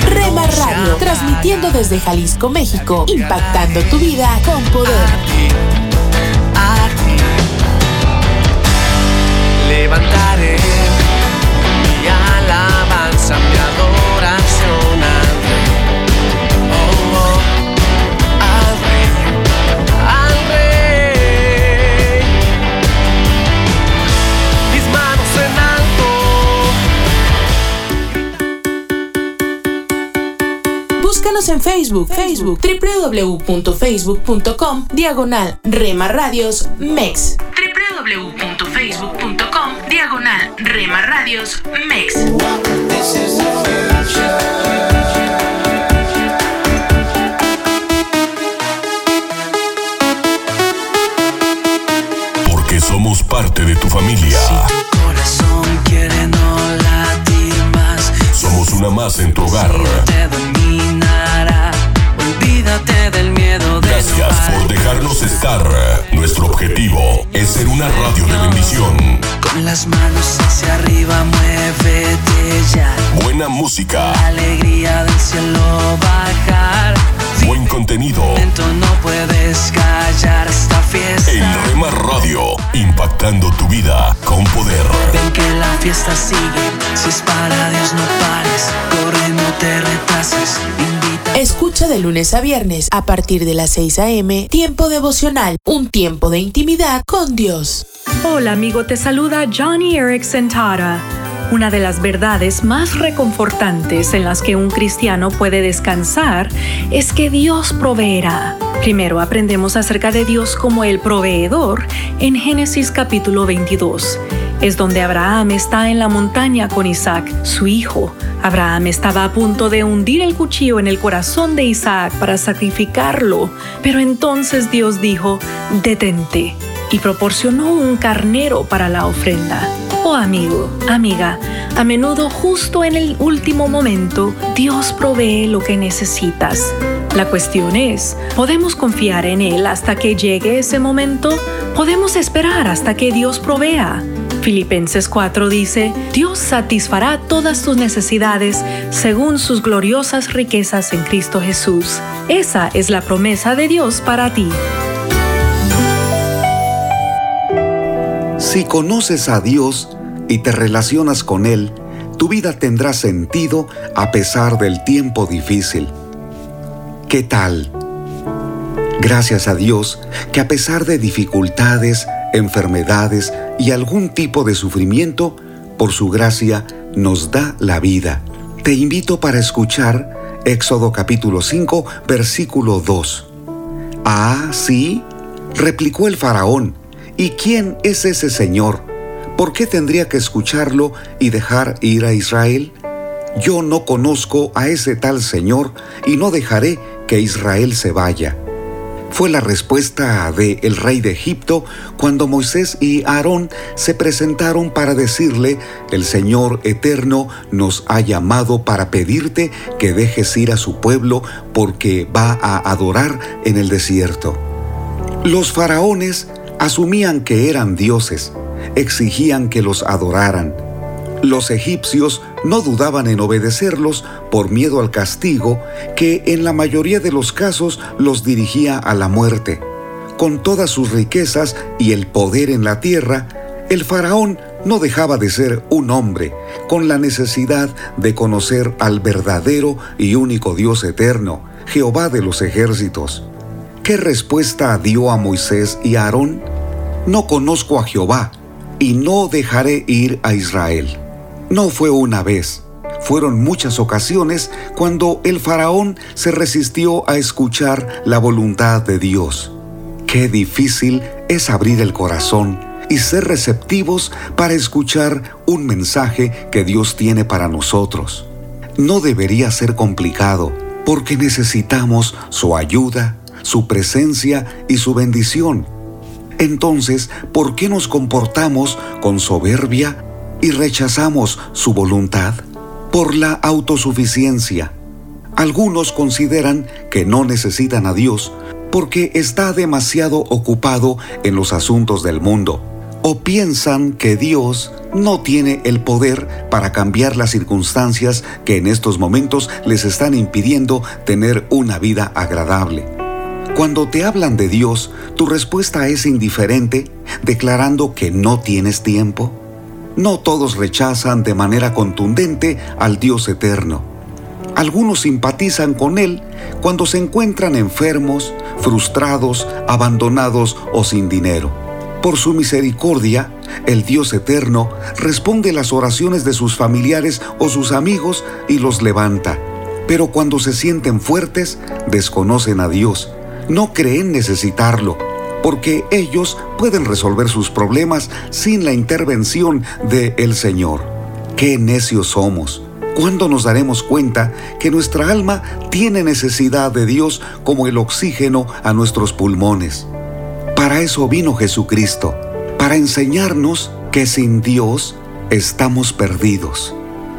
Rema Radio, transmitiendo desde Jalisco, México, impactando tu vida con poder. Levantaré mi alabanza, mi adoración Búscanos en Facebook, Facebook, www.facebook.com, diagonal Rema Radios MEX. www.facebook.com, diagonal Rema Radios MEX. Porque somos parte de tu familia. Corazón quiere no latir más. Somos una más en tu hogar. Gracias por dejarnos estar. Nuestro objetivo es ser una radio de bendición. Con las manos hacia arriba, muévete ya. Buena música, La alegría del cielo bajar. buen contenido. No puedes callar esta fiesta. En Rema Radio, impactando tu vida con poder. Ven que la fiesta sigue. Si es para Dios, no pares. Corre, no te retrases. Escucha de lunes a viernes a partir de las 6 a.m. Tiempo devocional, un tiempo de intimidad con Dios. Hola amigo, te saluda Johnny Erickson Tara. Una de las verdades más reconfortantes en las que un cristiano puede descansar es que Dios proveerá. Primero aprendemos acerca de Dios como el proveedor en Génesis capítulo 22. Es donde Abraham está en la montaña con Isaac, su hijo. Abraham estaba a punto de hundir el cuchillo en el corazón de Isaac para sacrificarlo, pero entonces Dios dijo, detente, y proporcionó un carnero para la ofrenda. Oh amigo, amiga, a menudo justo en el último momento Dios provee lo que necesitas. La cuestión es, ¿podemos confiar en Él hasta que llegue ese momento? ¿Podemos esperar hasta que Dios provea? Filipenses 4 dice, Dios satisfará todas tus necesidades según sus gloriosas riquezas en Cristo Jesús. Esa es la promesa de Dios para ti. Si conoces a Dios y te relacionas con Él, tu vida tendrá sentido a pesar del tiempo difícil. ¿Qué tal? Gracias a Dios que a pesar de dificultades, enfermedades y algún tipo de sufrimiento, por su gracia nos da la vida. Te invito para escuchar Éxodo capítulo 5, versículo 2. Ah, sí, replicó el faraón, ¿y quién es ese Señor? ¿Por qué tendría que escucharlo y dejar ir a Israel? Yo no conozco a ese tal Señor y no dejaré que Israel se vaya. Fue la respuesta de el rey de Egipto cuando Moisés y Aarón se presentaron para decirle, el Señor eterno nos ha llamado para pedirte que dejes ir a su pueblo porque va a adorar en el desierto. Los faraones asumían que eran dioses, exigían que los adoraran. Los egipcios no dudaban en obedecerlos por miedo al castigo que en la mayoría de los casos los dirigía a la muerte. Con todas sus riquezas y el poder en la tierra, el faraón no dejaba de ser un hombre con la necesidad de conocer al verdadero y único Dios eterno, Jehová de los ejércitos. ¿Qué respuesta dio a Moisés y a Aarón? No conozco a Jehová y no dejaré ir a Israel. No fue una vez, fueron muchas ocasiones cuando el faraón se resistió a escuchar la voluntad de Dios. Qué difícil es abrir el corazón y ser receptivos para escuchar un mensaje que Dios tiene para nosotros. No debería ser complicado porque necesitamos su ayuda, su presencia y su bendición. Entonces, ¿por qué nos comportamos con soberbia y rechazamos su voluntad? Por la autosuficiencia. Algunos consideran que no necesitan a Dios porque está demasiado ocupado en los asuntos del mundo. O piensan que Dios no tiene el poder para cambiar las circunstancias que en estos momentos les están impidiendo tener una vida agradable. Cuando te hablan de Dios, tu respuesta es indiferente, declarando que no tienes tiempo. No todos rechazan de manera contundente al Dios eterno. Algunos simpatizan con Él cuando se encuentran enfermos, frustrados, abandonados o sin dinero. Por su misericordia, el Dios eterno responde las oraciones de sus familiares o sus amigos y los levanta. Pero cuando se sienten fuertes, desconocen a Dios, no creen necesitarlo porque ellos pueden resolver sus problemas sin la intervención de el Señor. Qué necios somos. ¿Cuándo nos daremos cuenta que nuestra alma tiene necesidad de Dios como el oxígeno a nuestros pulmones? Para eso vino Jesucristo, para enseñarnos que sin Dios estamos perdidos,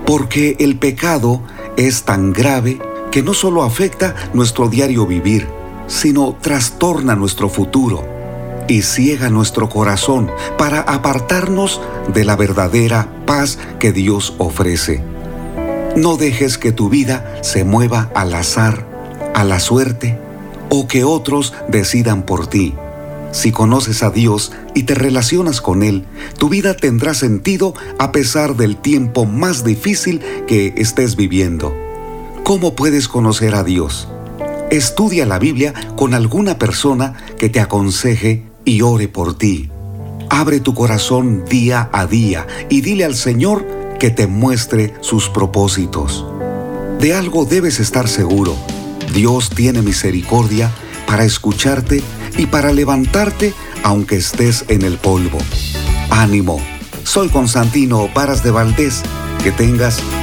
porque el pecado es tan grave que no solo afecta nuestro diario vivir, sino trastorna nuestro futuro y ciega nuestro corazón para apartarnos de la verdadera paz que Dios ofrece. No dejes que tu vida se mueva al azar, a la suerte o que otros decidan por ti. Si conoces a Dios y te relacionas con Él, tu vida tendrá sentido a pesar del tiempo más difícil que estés viviendo. ¿Cómo puedes conocer a Dios? Estudia la Biblia con alguna persona que te aconseje y ore por ti. Abre tu corazón día a día y dile al Señor que te muestre sus propósitos. De algo debes estar seguro. Dios tiene misericordia para escucharte y para levantarte aunque estés en el polvo. Ánimo. Soy Constantino Varas de Valdés. Que tengas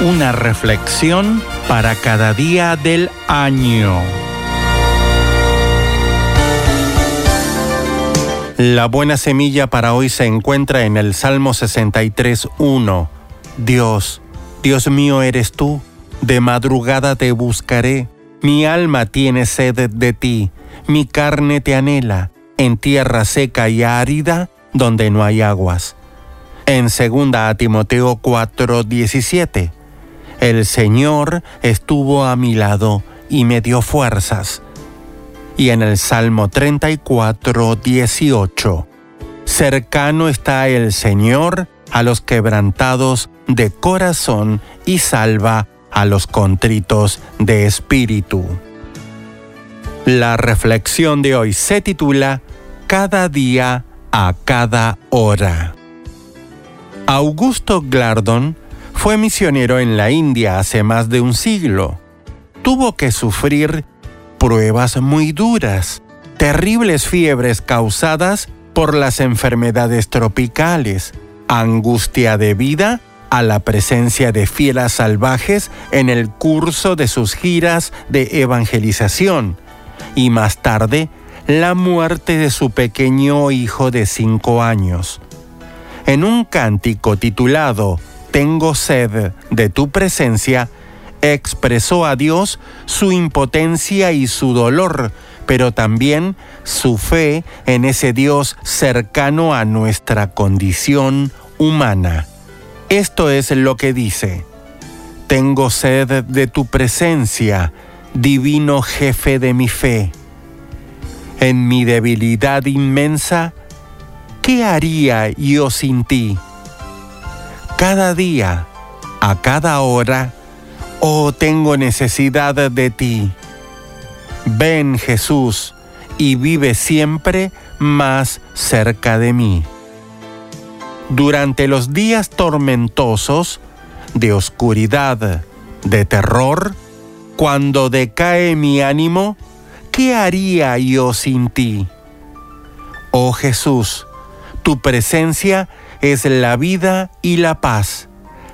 una reflexión para cada día del año. La buena semilla para hoy se encuentra en el Salmo 63.1. Dios, Dios mío eres tú, de madrugada te buscaré, mi alma tiene sed de ti, mi carne te anhela, en tierra seca y árida, donde no hay aguas. En 2 Timoteo 4:17, el Señor estuvo a mi lado y me dio fuerzas. Y en el Salmo 34:18, cercano está el Señor a los quebrantados de corazón y salva a los contritos de espíritu. La reflexión de hoy se titula Cada día a cada hora. Augusto Glardon fue misionero en la India hace más de un siglo. Tuvo que sufrir pruebas muy duras, terribles fiebres causadas por las enfermedades tropicales, angustia de vida a la presencia de fieras salvajes en el curso de sus giras de evangelización y más tarde la muerte de su pequeño hijo de cinco años. En un cántico titulado Tengo sed de tu presencia, expresó a Dios su impotencia y su dolor, pero también su fe en ese Dios cercano a nuestra condición humana. Esto es lo que dice, Tengo sed de tu presencia, divino jefe de mi fe en mi debilidad inmensa, ¿qué haría yo sin ti? Cada día, a cada hora, oh tengo necesidad de ti. Ven Jesús y vive siempre más cerca de mí. Durante los días tormentosos, de oscuridad, de terror, cuando decae mi ánimo, ¿qué haría yo sin ti? Oh Jesús, tu presencia es la vida y la paz,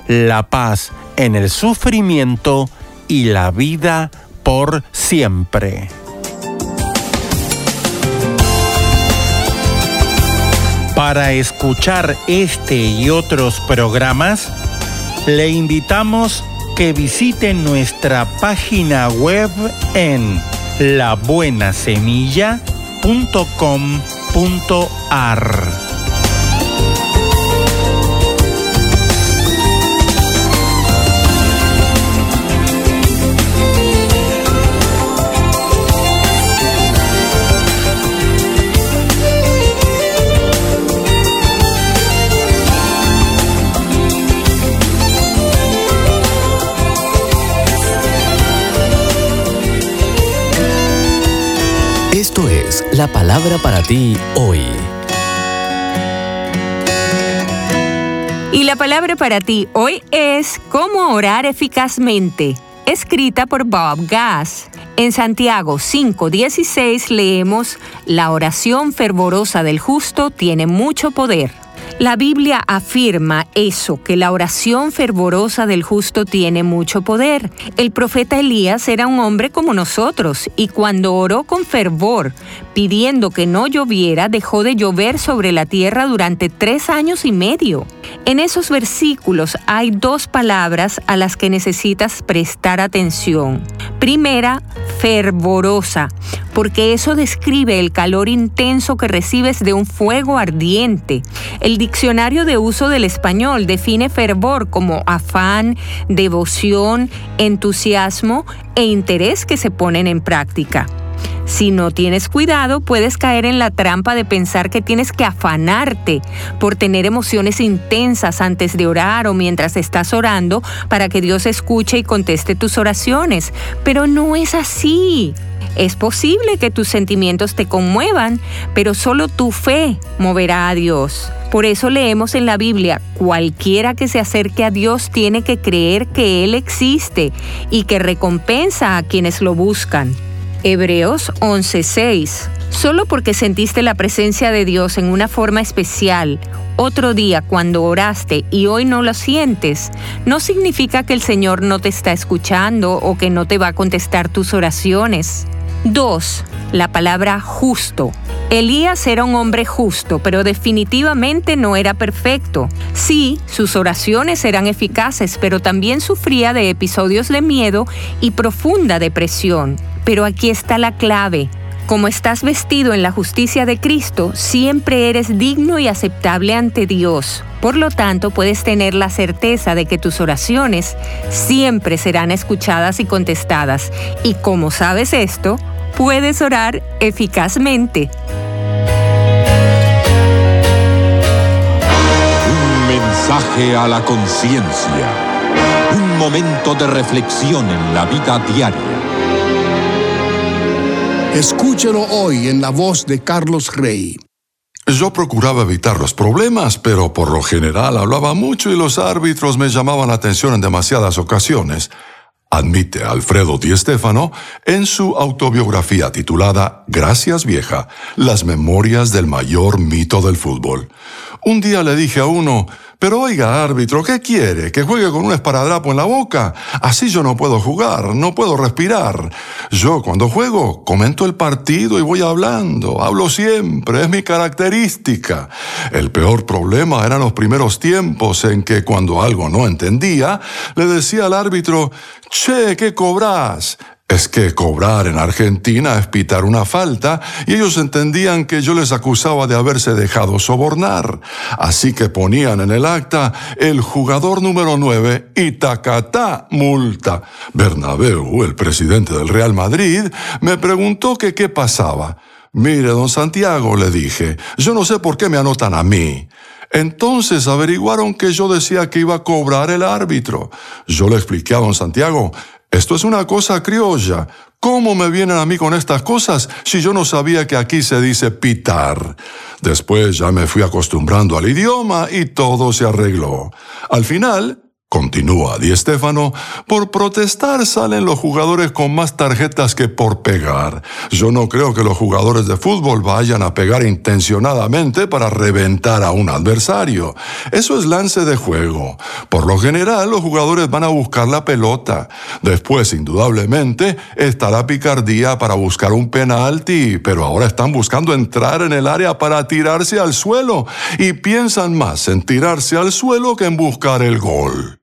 la paz en el sufrimiento y la vida por siempre. Para escuchar este y otros programas, le invitamos que visite nuestra página web en labuenasemilla.com.ar. la palabra para ti hoy. Y la palabra para ti hoy es cómo orar eficazmente, escrita por Bob Gass. En Santiago 5:16 leemos, La oración fervorosa del justo tiene mucho poder. La Biblia afirma eso, que la oración fervorosa del justo tiene mucho poder. El profeta Elías era un hombre como nosotros y cuando oró con fervor, pidiendo que no lloviera, dejó de llover sobre la tierra durante tres años y medio. En esos versículos hay dos palabras a las que necesitas prestar atención. Primera, fervorosa porque eso describe el calor intenso que recibes de un fuego ardiente. El diccionario de uso del español define fervor como afán, devoción, entusiasmo e interés que se ponen en práctica. Si no tienes cuidado, puedes caer en la trampa de pensar que tienes que afanarte por tener emociones intensas antes de orar o mientras estás orando para que Dios escuche y conteste tus oraciones. Pero no es así. Es posible que tus sentimientos te conmuevan, pero solo tu fe moverá a Dios. Por eso leemos en la Biblia, cualquiera que se acerque a Dios tiene que creer que Él existe y que recompensa a quienes lo buscan. Hebreos 11:6. Solo porque sentiste la presencia de Dios en una forma especial, otro día cuando oraste y hoy no lo sientes, no significa que el Señor no te está escuchando o que no te va a contestar tus oraciones. 2. La palabra justo. Elías era un hombre justo, pero definitivamente no era perfecto. Sí, sus oraciones eran eficaces, pero también sufría de episodios de miedo y profunda depresión. Pero aquí está la clave. Como estás vestido en la justicia de Cristo, siempre eres digno y aceptable ante Dios. Por lo tanto, puedes tener la certeza de que tus oraciones siempre serán escuchadas y contestadas. Y como sabes esto, puedes orar eficazmente. Un mensaje a la conciencia. Un momento de reflexión en la vida diaria. Escúchelo hoy en la voz de Carlos Rey. Yo procuraba evitar los problemas, pero por lo general hablaba mucho y los árbitros me llamaban la atención en demasiadas ocasiones. Admite Alfredo Di Stefano en su autobiografía titulada Gracias vieja, las memorias del mayor mito del fútbol. Un día le dije a uno, pero oiga, árbitro, ¿qué quiere? ¿Que juegue con un esparadrapo en la boca? Así yo no puedo jugar, no puedo respirar. Yo cuando juego comento el partido y voy hablando, hablo siempre, es mi característica. El peor problema eran los primeros tiempos en que cuando algo no entendía, le decía al árbitro, Che, ¿qué cobras? Es que cobrar en Argentina es pitar una falta y ellos entendían que yo les acusaba de haberse dejado sobornar. Así que ponían en el acta el jugador número 9 y tacatá multa. Bernabeu, el presidente del Real Madrid, me preguntó que qué pasaba. Mire, don Santiago, le dije, yo no sé por qué me anotan a mí. Entonces averiguaron que yo decía que iba a cobrar el árbitro. Yo le expliqué a don Santiago, esto es una cosa criolla. ¿Cómo me vienen a mí con estas cosas si yo no sabía que aquí se dice pitar? Después ya me fui acostumbrando al idioma y todo se arregló. Al final, Continúa Di Stefano, por protestar salen los jugadores con más tarjetas que por pegar. Yo no creo que los jugadores de fútbol vayan a pegar intencionadamente para reventar a un adversario. Eso es lance de juego. Por lo general, los jugadores van a buscar la pelota. Después, indudablemente, estará picardía para buscar un penalti, pero ahora están buscando entrar en el área para tirarse al suelo y piensan más en tirarse al suelo que en buscar el gol.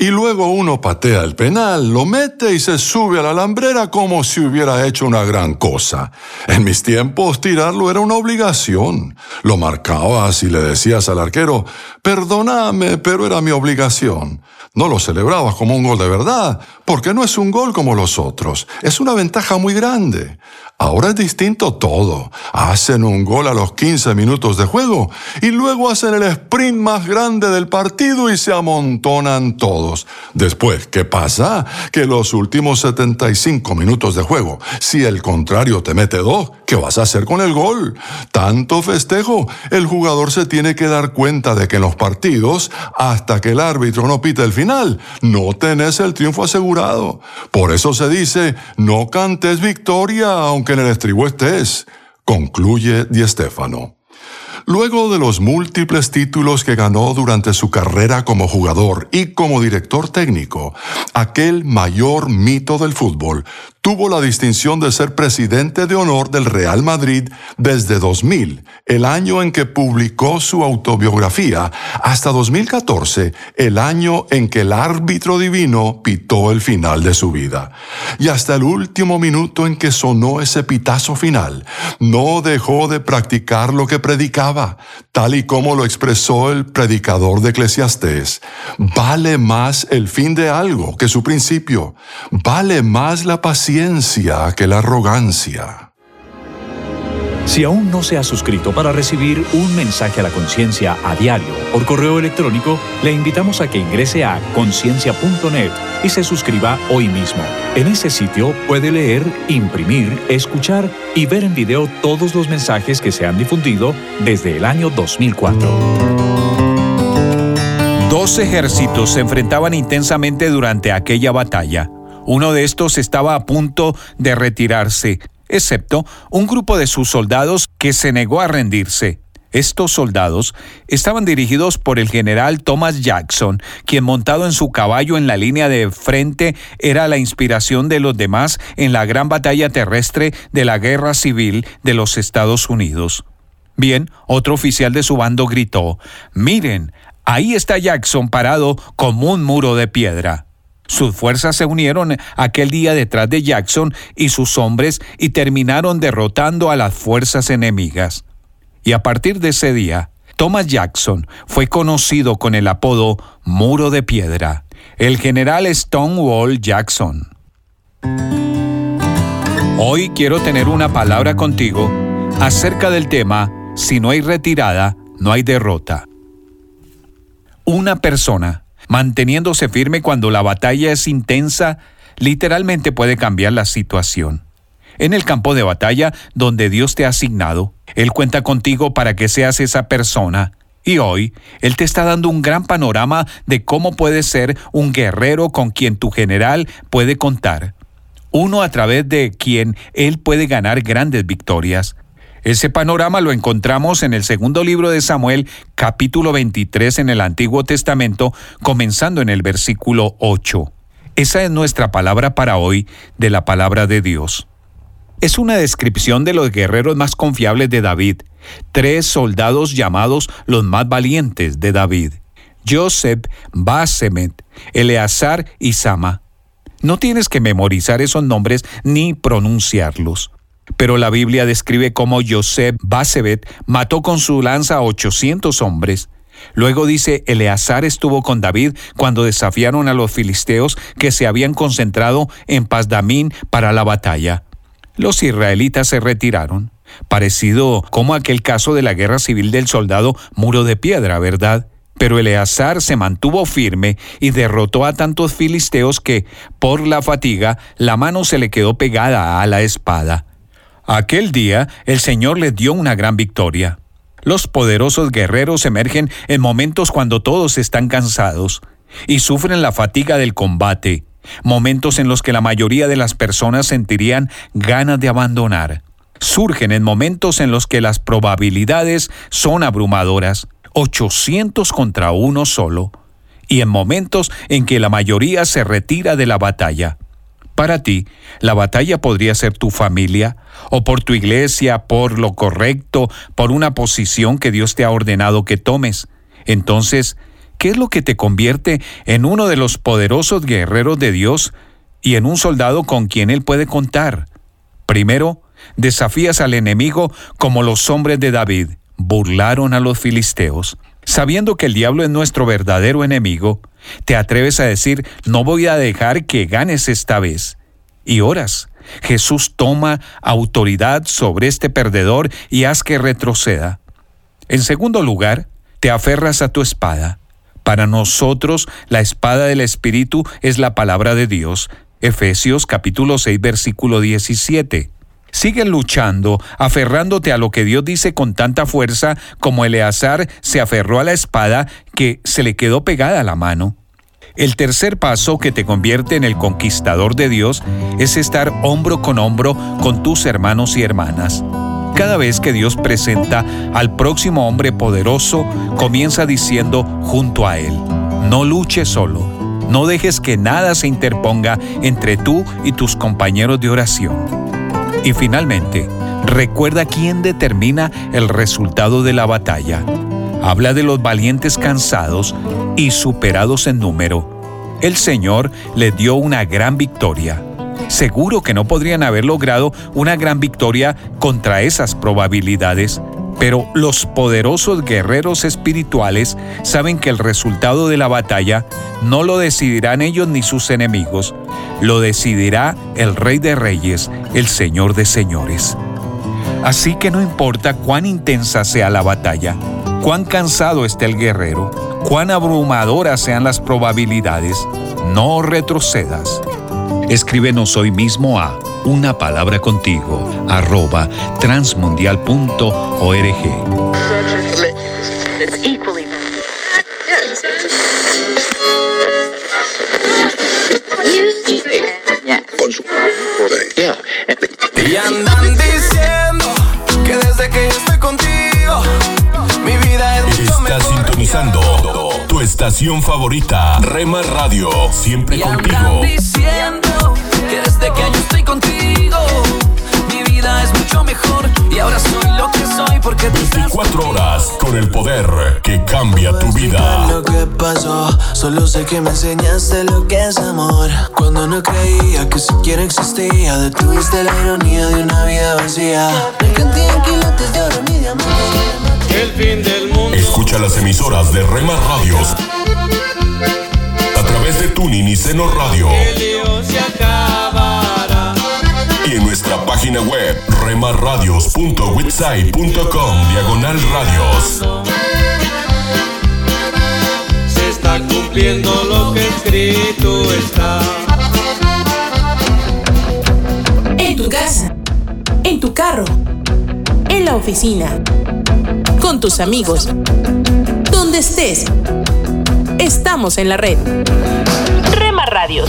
Y luego uno patea el penal, lo mete y se sube a la alambrera como si hubiera hecho una gran cosa. En mis tiempos tirarlo era una obligación. Lo marcabas y le decías al arquero, perdóname, pero era mi obligación. No lo celebrabas como un gol de verdad, porque no es un gol como los otros. Es una ventaja muy grande. Ahora es distinto todo. Hacen un gol a los 15 minutos de juego y luego hacen el sprint más grande del partido y se amontonan todos. Después, ¿qué pasa? Que los últimos 75 minutos de juego, si el contrario te mete dos, ¿qué vas a hacer con el gol? Tanto festejo. El jugador se tiene que dar cuenta de que en los partidos, hasta que el árbitro no pita el final, no tenés el triunfo asegurado. Por eso se dice, no cantes victoria, aunque en el estribo estés, concluye Di Stefano. Luego de los múltiples títulos que ganó durante su carrera como jugador y como director técnico, aquel mayor mito del fútbol tuvo la distinción de ser presidente de honor del Real Madrid desde 2000, el año en que publicó su autobiografía, hasta 2014, el año en que el árbitro divino pitó el final de su vida. Y hasta el último minuto en que sonó ese pitazo final, no dejó de practicar lo que predicaba, tal y como lo expresó el predicador de Eclesiastés. Vale más el fin de algo que su principio. Vale más la paciencia que la arrogancia. Si aún no se ha suscrito para recibir un mensaje a la conciencia a diario por correo electrónico, le invitamos a que ingrese a conciencia.net y se suscriba hoy mismo. En ese sitio puede leer, imprimir, escuchar y ver en video todos los mensajes que se han difundido desde el año 2004. Dos ejércitos se enfrentaban intensamente durante aquella batalla. Uno de estos estaba a punto de retirarse, excepto un grupo de sus soldados que se negó a rendirse. Estos soldados estaban dirigidos por el general Thomas Jackson, quien montado en su caballo en la línea de frente era la inspiración de los demás en la gran batalla terrestre de la Guerra Civil de los Estados Unidos. Bien, otro oficial de su bando gritó, Miren, ahí está Jackson parado como un muro de piedra. Sus fuerzas se unieron aquel día detrás de Jackson y sus hombres y terminaron derrotando a las fuerzas enemigas. Y a partir de ese día, Thomas Jackson fue conocido con el apodo Muro de Piedra, el general Stonewall Jackson. Hoy quiero tener una palabra contigo acerca del tema Si no hay retirada, no hay derrota. Una persona manteniéndose firme cuando la batalla es intensa, literalmente puede cambiar la situación. En el campo de batalla donde Dios te ha asignado, Él cuenta contigo para que seas esa persona. Y hoy, Él te está dando un gran panorama de cómo puedes ser un guerrero con quien tu general puede contar. Uno a través de quien Él puede ganar grandes victorias. Ese panorama lo encontramos en el segundo libro de Samuel, capítulo 23 en el Antiguo Testamento, comenzando en el versículo 8. Esa es nuestra palabra para hoy de la palabra de Dios. Es una descripción de los guerreros más confiables de David, tres soldados llamados los más valientes de David, Joseph, Basemet, Eleazar y Sama. No tienes que memorizar esos nombres ni pronunciarlos. Pero la Biblia describe cómo Joseph Basebet mató con su lanza a 800 hombres. Luego dice, Eleazar estuvo con David cuando desafiaron a los filisteos que se habían concentrado en Pazdamín para la batalla. Los israelitas se retiraron, parecido como aquel caso de la guerra civil del soldado Muro de Piedra, ¿verdad? Pero Eleazar se mantuvo firme y derrotó a tantos filisteos que, por la fatiga, la mano se le quedó pegada a la espada. Aquel día el Señor les dio una gran victoria. Los poderosos guerreros emergen en momentos cuando todos están cansados y sufren la fatiga del combate, momentos en los que la mayoría de las personas sentirían ganas de abandonar. Surgen en momentos en los que las probabilidades son abrumadoras, 800 contra uno solo, y en momentos en que la mayoría se retira de la batalla. Para ti, la batalla podría ser tu familia, o por tu iglesia, por lo correcto, por una posición que Dios te ha ordenado que tomes. Entonces, ¿qué es lo que te convierte en uno de los poderosos guerreros de Dios y en un soldado con quien Él puede contar? Primero, desafías al enemigo como los hombres de David burlaron a los filisteos. Sabiendo que el diablo es nuestro verdadero enemigo, te atreves a decir, no voy a dejar que ganes esta vez. Y oras. Jesús toma autoridad sobre este perdedor y haz que retroceda. En segundo lugar, te aferras a tu espada. Para nosotros, la espada del Espíritu es la palabra de Dios. Efesios capítulo 6 versículo 17. Sigue luchando, aferrándote a lo que Dios dice con tanta fuerza como Eleazar se aferró a la espada que se le quedó pegada a la mano. El tercer paso que te convierte en el conquistador de Dios es estar hombro con hombro con tus hermanos y hermanas. Cada vez que Dios presenta al próximo hombre poderoso, comienza diciendo junto a él, no luche solo, No dejes que nada se interponga entre tú y tus compañeros de oración. Y finalmente, recuerda quién determina el resultado de la batalla. Habla de los valientes cansados y superados en número. El Señor le dio una gran victoria. Seguro que no podrían haber logrado una gran victoria contra esas probabilidades, pero los poderosos guerreros espirituales saben que el resultado de la batalla no lo decidirán ellos ni sus enemigos, lo decidirá el Rey de Reyes, el Señor de Señores. Así que no importa cuán intensa sea la batalla, cuán cansado esté el guerrero, cuán abrumadoras sean las probabilidades, no retrocedas. Escríbenos hoy mismo a una palabra contigo arroba transmundial.org. Y andan diciendo que desde que yo estoy contigo, mi vida es mucho Estás mejor. sintonizando tu estación favorita, Rema Radio, siempre Y contigo. andan diciendo que desde que yo estoy contigo, mi vida es mucho mejor. Y ahora soy lo que soy porque tú estás 24 horas con el poder que cambia tu vida. lo que pasó. Solo sé que me enseñaste lo que es amor. Cuando no creía que siquiera existía, detuviste la ironía de una vida vacía. Me canté en quilates de oro, mi diamante. El fin del mundo. Escucha las emisoras de Rema Radios a través de Tuning y Seno Radio se acabará. Y en nuestra página web remarradios.witsai.com diagonal radios. Se está cumpliendo lo que escrito está. En tu casa, en tu carro, en la oficina, con tus amigos, donde estés. Estamos en la red. Rema Radios.